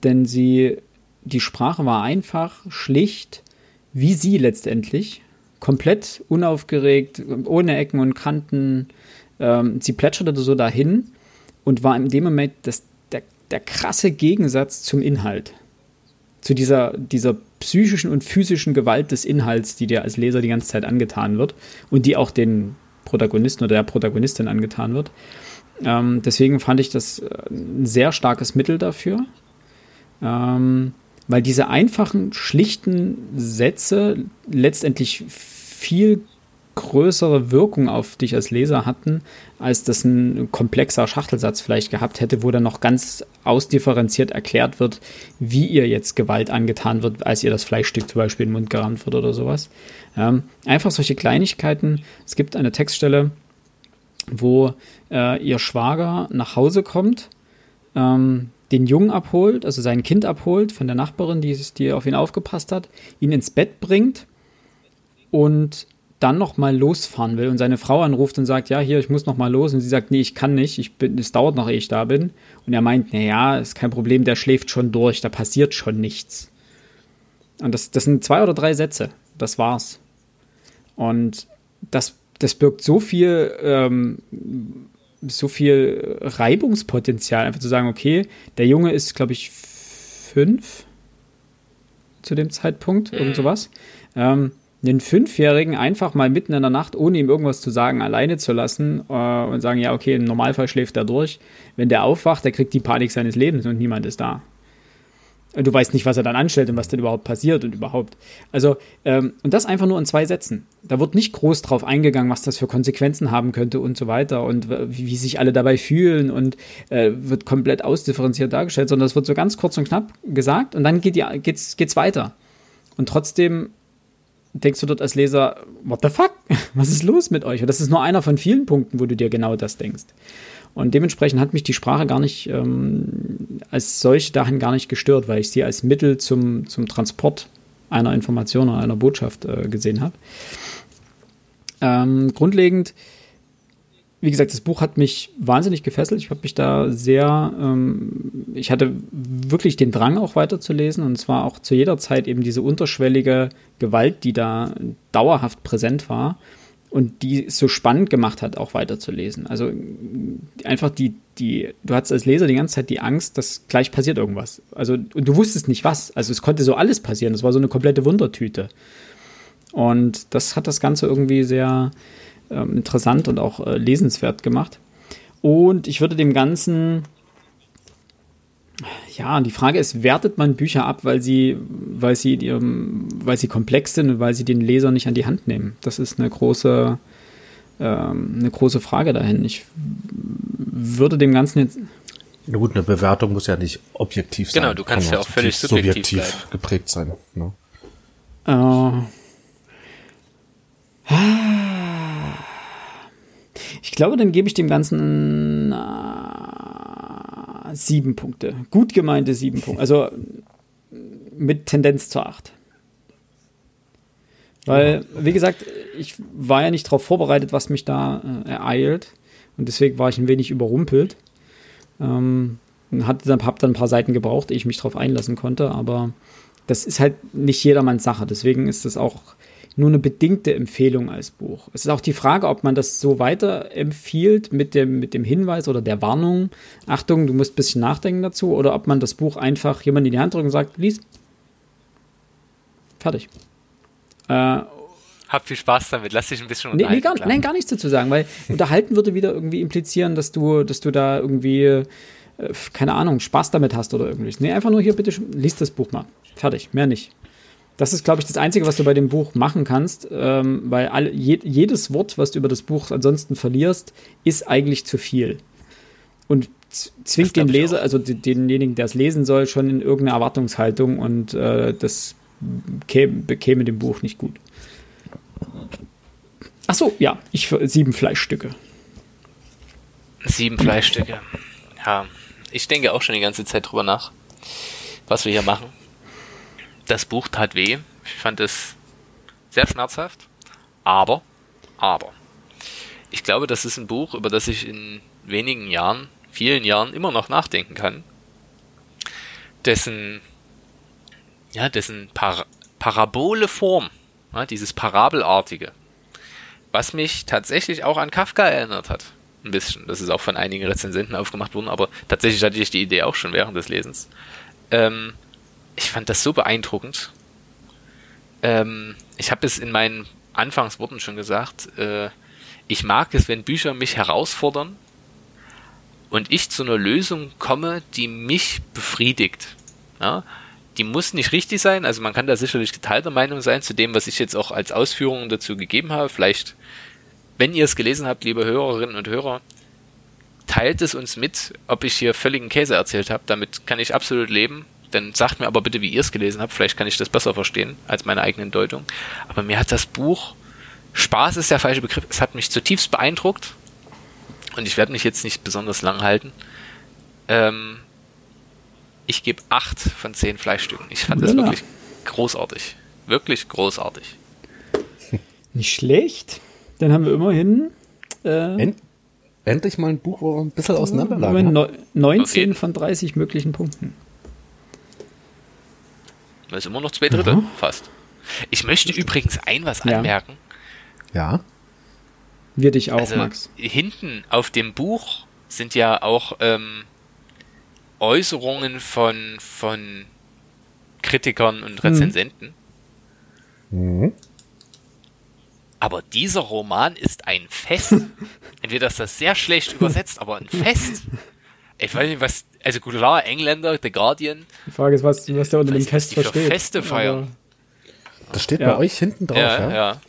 denn sie, die Sprache war einfach, schlicht, wie sie letztendlich, komplett unaufgeregt, ohne Ecken und Kanten, ähm, sie plätscherte so dahin und war in dem Moment das, der, krasse Gegensatz zum Inhalt. Zu dieser, dieser psychischen und physischen Gewalt des Inhalts, die dir als Leser die ganze Zeit angetan wird und die auch den Protagonisten oder der Protagonistin angetan wird. Ähm, deswegen fand ich das äh, ein sehr starkes Mittel dafür. Ähm, weil diese einfachen, schlichten Sätze letztendlich viel größere Wirkung auf dich als Leser hatten, als das ein komplexer Schachtelsatz vielleicht gehabt hätte, wo dann noch ganz ausdifferenziert erklärt wird, wie ihr jetzt Gewalt angetan wird, als ihr das Fleischstück zum Beispiel in den Mund gerammt wird oder sowas. Ähm, einfach solche Kleinigkeiten. Es gibt eine Textstelle, wo äh, ihr Schwager nach Hause kommt, ähm, den Jungen abholt, also sein Kind abholt von der Nachbarin, die, die auf ihn aufgepasst hat, ihn ins Bett bringt und dann noch mal losfahren will und seine Frau anruft und sagt, ja, hier, ich muss noch mal los und sie sagt, nee, ich kann nicht, ich bin, es dauert noch, ehe ich da bin. Und er meint, naja, ist kein Problem, der schläft schon durch, da passiert schon nichts. Und das, das sind zwei oder drei Sätze, das war's. Und das, das birgt so viel, ähm, so viel Reibungspotenzial, einfach zu sagen, okay, der Junge ist, glaube ich, fünf zu dem Zeitpunkt, irgend sowas. Ähm, einen Fünfjährigen einfach mal mitten in der Nacht, ohne ihm irgendwas zu sagen, alleine zu lassen äh, und sagen, ja, okay, im Normalfall schläft er durch. Wenn der aufwacht, der kriegt die Panik seines Lebens und niemand ist da. Und du weißt nicht, was er dann anstellt und was denn überhaupt passiert und überhaupt. Also, ähm, und das einfach nur in zwei Sätzen. Da wird nicht groß drauf eingegangen, was das für Konsequenzen haben könnte und so weiter und wie, wie sich alle dabei fühlen und äh, wird komplett ausdifferenziert dargestellt, sondern es wird so ganz kurz und knapp gesagt und dann geht die, geht's, geht's weiter. Und trotzdem denkst du dort als Leser, what the fuck? [laughs] Was ist los mit euch? Und das ist nur einer von vielen Punkten, wo du dir genau das denkst. Und dementsprechend hat mich die Sprache gar nicht ähm, als solche dahin gar nicht gestört, weil ich sie als Mittel zum, zum Transport einer Information oder einer Botschaft äh, gesehen habe. Ähm, grundlegend, wie gesagt, das Buch hat mich wahnsinnig gefesselt. Ich habe mich da sehr, ähm, ich hatte wirklich den Drang auch weiterzulesen und zwar auch zu jeder Zeit eben diese unterschwellige Gewalt, die da dauerhaft präsent war und die es so spannend gemacht hat, auch weiterzulesen. Also einfach die, die, du hattest als Leser die ganze Zeit die Angst, dass gleich passiert irgendwas. Also, und du wusstest nicht was. Also es konnte so alles passieren. Das war so eine komplette Wundertüte. Und das hat das Ganze irgendwie sehr ähm, interessant und auch äh, lesenswert gemacht. Und ich würde dem Ganzen ja, die Frage ist, wertet man Bücher ab, weil sie, weil sie, weil sie komplex sind und weil sie den Leser nicht an die Hand nehmen? Das ist eine große, ähm, eine große Frage dahin. Ich würde dem Ganzen jetzt. Na gut, eine Bewertung muss ja nicht objektiv sein. Genau, du kannst Kann ja auch völlig subjektiv, subjektiv geprägt sein. Ne? Äh, ich glaube, dann gebe ich dem Ganzen sieben Punkte. Gut gemeinte sieben Punkte. Also mit Tendenz zur acht. Weil, wie gesagt, ich war ja nicht darauf vorbereitet, was mich da äh, ereilt. Und deswegen war ich ein wenig überrumpelt. Ähm, hat dann, hab dann ein paar Seiten gebraucht, ehe ich mich darauf einlassen konnte. Aber das ist halt nicht jedermanns Sache. Deswegen ist das auch nur eine bedingte Empfehlung als Buch. Es ist auch die Frage, ob man das so weiterempfiehlt mit dem, mit dem Hinweis oder der Warnung, Achtung, du musst ein bisschen nachdenken dazu, oder ob man das Buch einfach jemand in die Hand drückt und sagt, lies. Fertig. Äh, hab viel Spaß damit, lass dich ein bisschen unterhalten. Nee, nee, gar, nein, gar nichts dazu sagen, weil [laughs] unterhalten würde wieder irgendwie implizieren, dass du, dass du da irgendwie, äh, keine Ahnung, Spaß damit hast oder irgendwie. Nee, einfach nur hier bitte, lies das Buch mal. Fertig, mehr nicht. Das ist, glaube ich, das Einzige, was du bei dem Buch machen kannst, ähm, weil alle, je, jedes Wort, was du über das Buch ansonsten verlierst, ist eigentlich zu viel. Und zwingt den Leser, also denjenigen, der es lesen soll, schon in irgendeine Erwartungshaltung und äh, das bekäme, bekäme dem Buch nicht gut. Ach so, ja, ich für sieben Fleischstücke. Sieben Fleischstücke. Ja, ich denke auch schon die ganze Zeit drüber nach, was wir hier machen das Buch tat weh. Ich fand es sehr schmerzhaft. Aber, aber, ich glaube, das ist ein Buch, über das ich in wenigen Jahren, vielen Jahren immer noch nachdenken kann. Dessen, ja, dessen Par parabole Form, ja, dieses Parabelartige, was mich tatsächlich auch an Kafka erinnert hat. Ein bisschen. Das ist auch von einigen Rezensenten aufgemacht worden, aber tatsächlich hatte ich die Idee auch schon während des Lesens. Ähm, ich fand das so beeindruckend. Ähm, ich habe es in meinen Anfangsworten schon gesagt. Äh, ich mag es, wenn Bücher mich herausfordern und ich zu einer Lösung komme, die mich befriedigt. Ja? Die muss nicht richtig sein, also man kann da sicherlich geteilter Meinung sein zu dem, was ich jetzt auch als Ausführungen dazu gegeben habe. Vielleicht, wenn ihr es gelesen habt, liebe Hörerinnen und Hörer, teilt es uns mit, ob ich hier völligen Käse erzählt habe. Damit kann ich absolut leben. Dann sagt mir aber bitte, wie ihr es gelesen habt. Vielleicht kann ich das besser verstehen als meine eigenen Deutung. Aber mir hat das Buch, Spaß ist der falsche Begriff, es hat mich zutiefst beeindruckt. Und ich werde mich jetzt nicht besonders lang halten. Ähm, ich gebe acht von zehn Fleischstücken. Ich fand das wirklich großartig. Wirklich großartig. [laughs] Nicht schlecht. Dann haben wir immerhin. Äh, End endlich mal ein Buch, wo wir ein bisschen auseinanderlagen. 19 von 30 möglichen Punkten. Das ist immer noch zwei Drittel, ja. fast. Ich möchte übrigens ein was ja. anmerken. Ja. Wir dich auch, also, Max. Hinten auf dem Buch sind ja auch ähm, Äußerungen von, von Kritikern und Rezensenten. Mhm. aber dieser Roman ist ein Fest. [laughs] Entweder ist das sehr schlecht übersetzt, aber ein Fest. Ich weiß nicht, was, also gut, klar, Engländer, The Guardian. Die Frage ist, was, was der unter dem Fest versteht. Feste feiern. Das steht Ja. bei euch hinten drauf, ja? Ja, ja.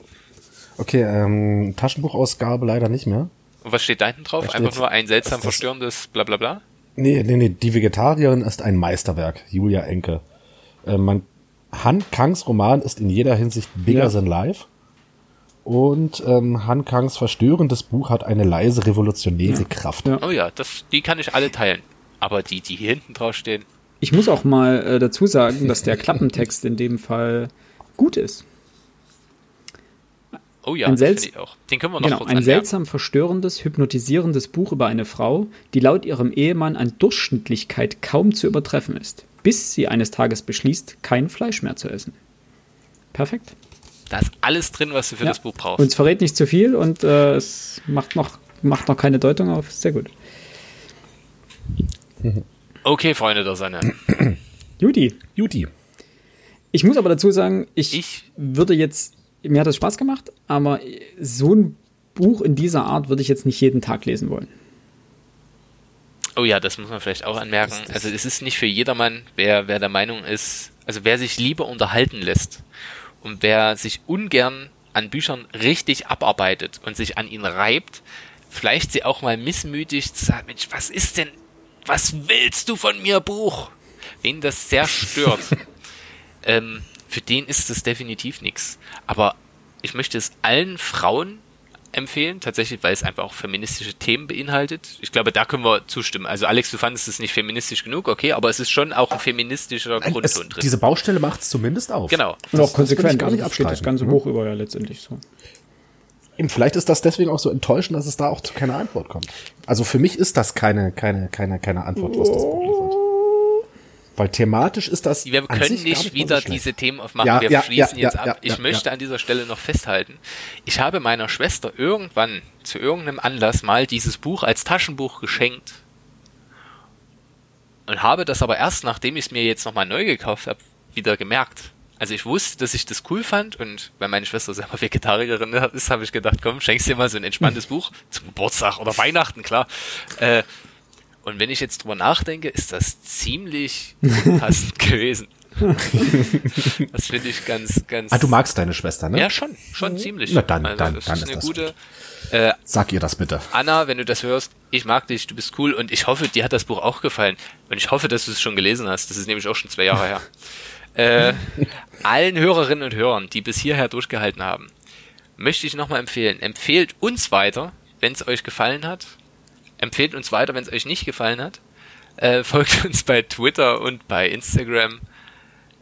Okay, ähm, Taschenbuchausgabe leider nicht mehr. Und was steht da hinten drauf? Da Einfach steht- nur ein seltsam verstörendes Blablabla? Nee, nee, nee, die Vegetarierin ist ein Meisterwerk, Julia Enke. Äh, man, Han Kangs Roman ist in jeder Hinsicht bigger Ja. than life. Und ähm, Han Kangs verstörendes Buch hat eine leise revolutionäre Kraft. Ja. Oh ja, das, die kann ich alle teilen. Aber die, die hier hinten drauf stehen, Ich muss auch mal äh, dazu sagen, dass der [laughs] Klappentext in dem Fall gut ist. oh ja, Ein das selts- ich auch. Den können wir noch Genau, ein seltsam verstörendes, hypnotisierendes Buch über eine Frau, die laut ihrem Ehemann an Durchschnittlichkeit kaum zu übertreffen ist, bis sie eines Tages beschließt, kein Fleisch mehr zu essen. Perfekt. Da ist alles drin, was du für Ja. das Buch brauchst. Und es verrät nicht zu viel und äh, es macht noch, macht noch keine Deutung auf. Sehr gut. Okay, Freunde der Sonne. [clears throat] Judy, Judy. ich muss aber dazu sagen, ich, Ich- würde jetzt, mir hat das Spaß gemacht, aber so ein Buch in dieser Art würde ich jetzt nicht jeden Tag lesen wollen. Oh ja, das muss man vielleicht auch anmerken. Also es ist nicht für jedermann, wer, wer der Meinung ist, also wer sich lieber unterhalten lässt und wer sich ungern an Büchern richtig abarbeitet und sich an ihnen reibt, vielleicht sie auch mal missmütig zu sagen, Mensch, was ist denn, was willst du von mir, Buch? Wen das sehr stört, [laughs] ähm, für den ist es definitiv nichts. Aber ich möchte es allen Frauen empfehlen, tatsächlich, weil es einfach auch feministische Themen beinhaltet. Ich glaube, da können wir zustimmen. Also Alex, du fandest es nicht feministisch genug, okay, aber es ist schon auch ein feministischer Es, Grundton drin. diese Baustelle macht es zumindest auf. Genau. Und auch konsequent. das gar nicht steht das abstreiten. ganze Mhm. Buch über ja letztendlich so. Eben, vielleicht ist das deswegen auch so enttäuschend, dass es da auch zu keiner Antwort kommt. Also für mich ist das keine, keine, keine, keine Antwort, was das Buch liefert. Weil thematisch ist das. Wir können nicht so wieder schlecht. diese Themen aufmachen. Ja, wir ja, schließen ja, jetzt ab. ich möchte an dieser Stelle noch festhalten. Ich habe meiner Schwester irgendwann zu irgendeinem Anlass mal dieses Buch als Taschenbuch geschenkt. Und habe das aber erst, nachdem ich es mir jetzt nochmal neu gekauft habe, wieder gemerkt. Also ich wusste, dass ich das cool fand und weil meine Schwester selber [laughs] Vegetarierin ist, habe ich gedacht, komm, schenkst dir mal so ein entspanntes Buch zum Geburtstag oder Weihnachten, klar. Äh, und wenn ich jetzt drüber nachdenke, ist das ziemlich passend [laughs] gewesen. das finde ich ganz, ganz. Ah, du magst deine Schwester, ne? Ja, schon, schon ziemlich. Na dann, also, dann- das dann ist ist eine das gute. Äh, Sag ihr das bitte. Anna, wenn du das hörst, ich mag dich, du bist cool und ich hoffe, dir hat das Buch auch gefallen. Und ich hoffe, dass du es schon gelesen hast. Das ist nämlich auch schon zwei Jahre her. Äh, allen Hörerinnen und Hörern, die bis hierher durchgehalten haben, möchte ich nochmal empfehlen. Empfehlt uns weiter, wenn es euch gefallen hat. Empfehlt uns weiter, wenn es euch nicht gefallen hat. Äh, [laughs] folgt uns bei Twitter und bei Instagram.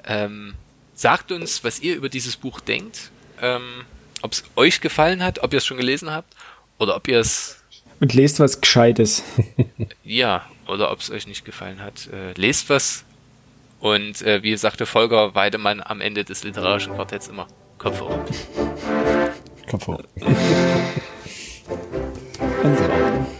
Ähm, sagt uns, was ihr über dieses Buch denkt. Ähm, ob es euch gefallen hat, ob ihr es schon gelesen habt oder ob ihr es Und lest was Gescheites. [laughs] ja, oder ob es euch nicht gefallen hat. Äh, lest was. Und äh, wie sagte Volker Weidemann am Ende des literarischen Quartetts immer, Kopf hoch. Kopf hoch. [laughs]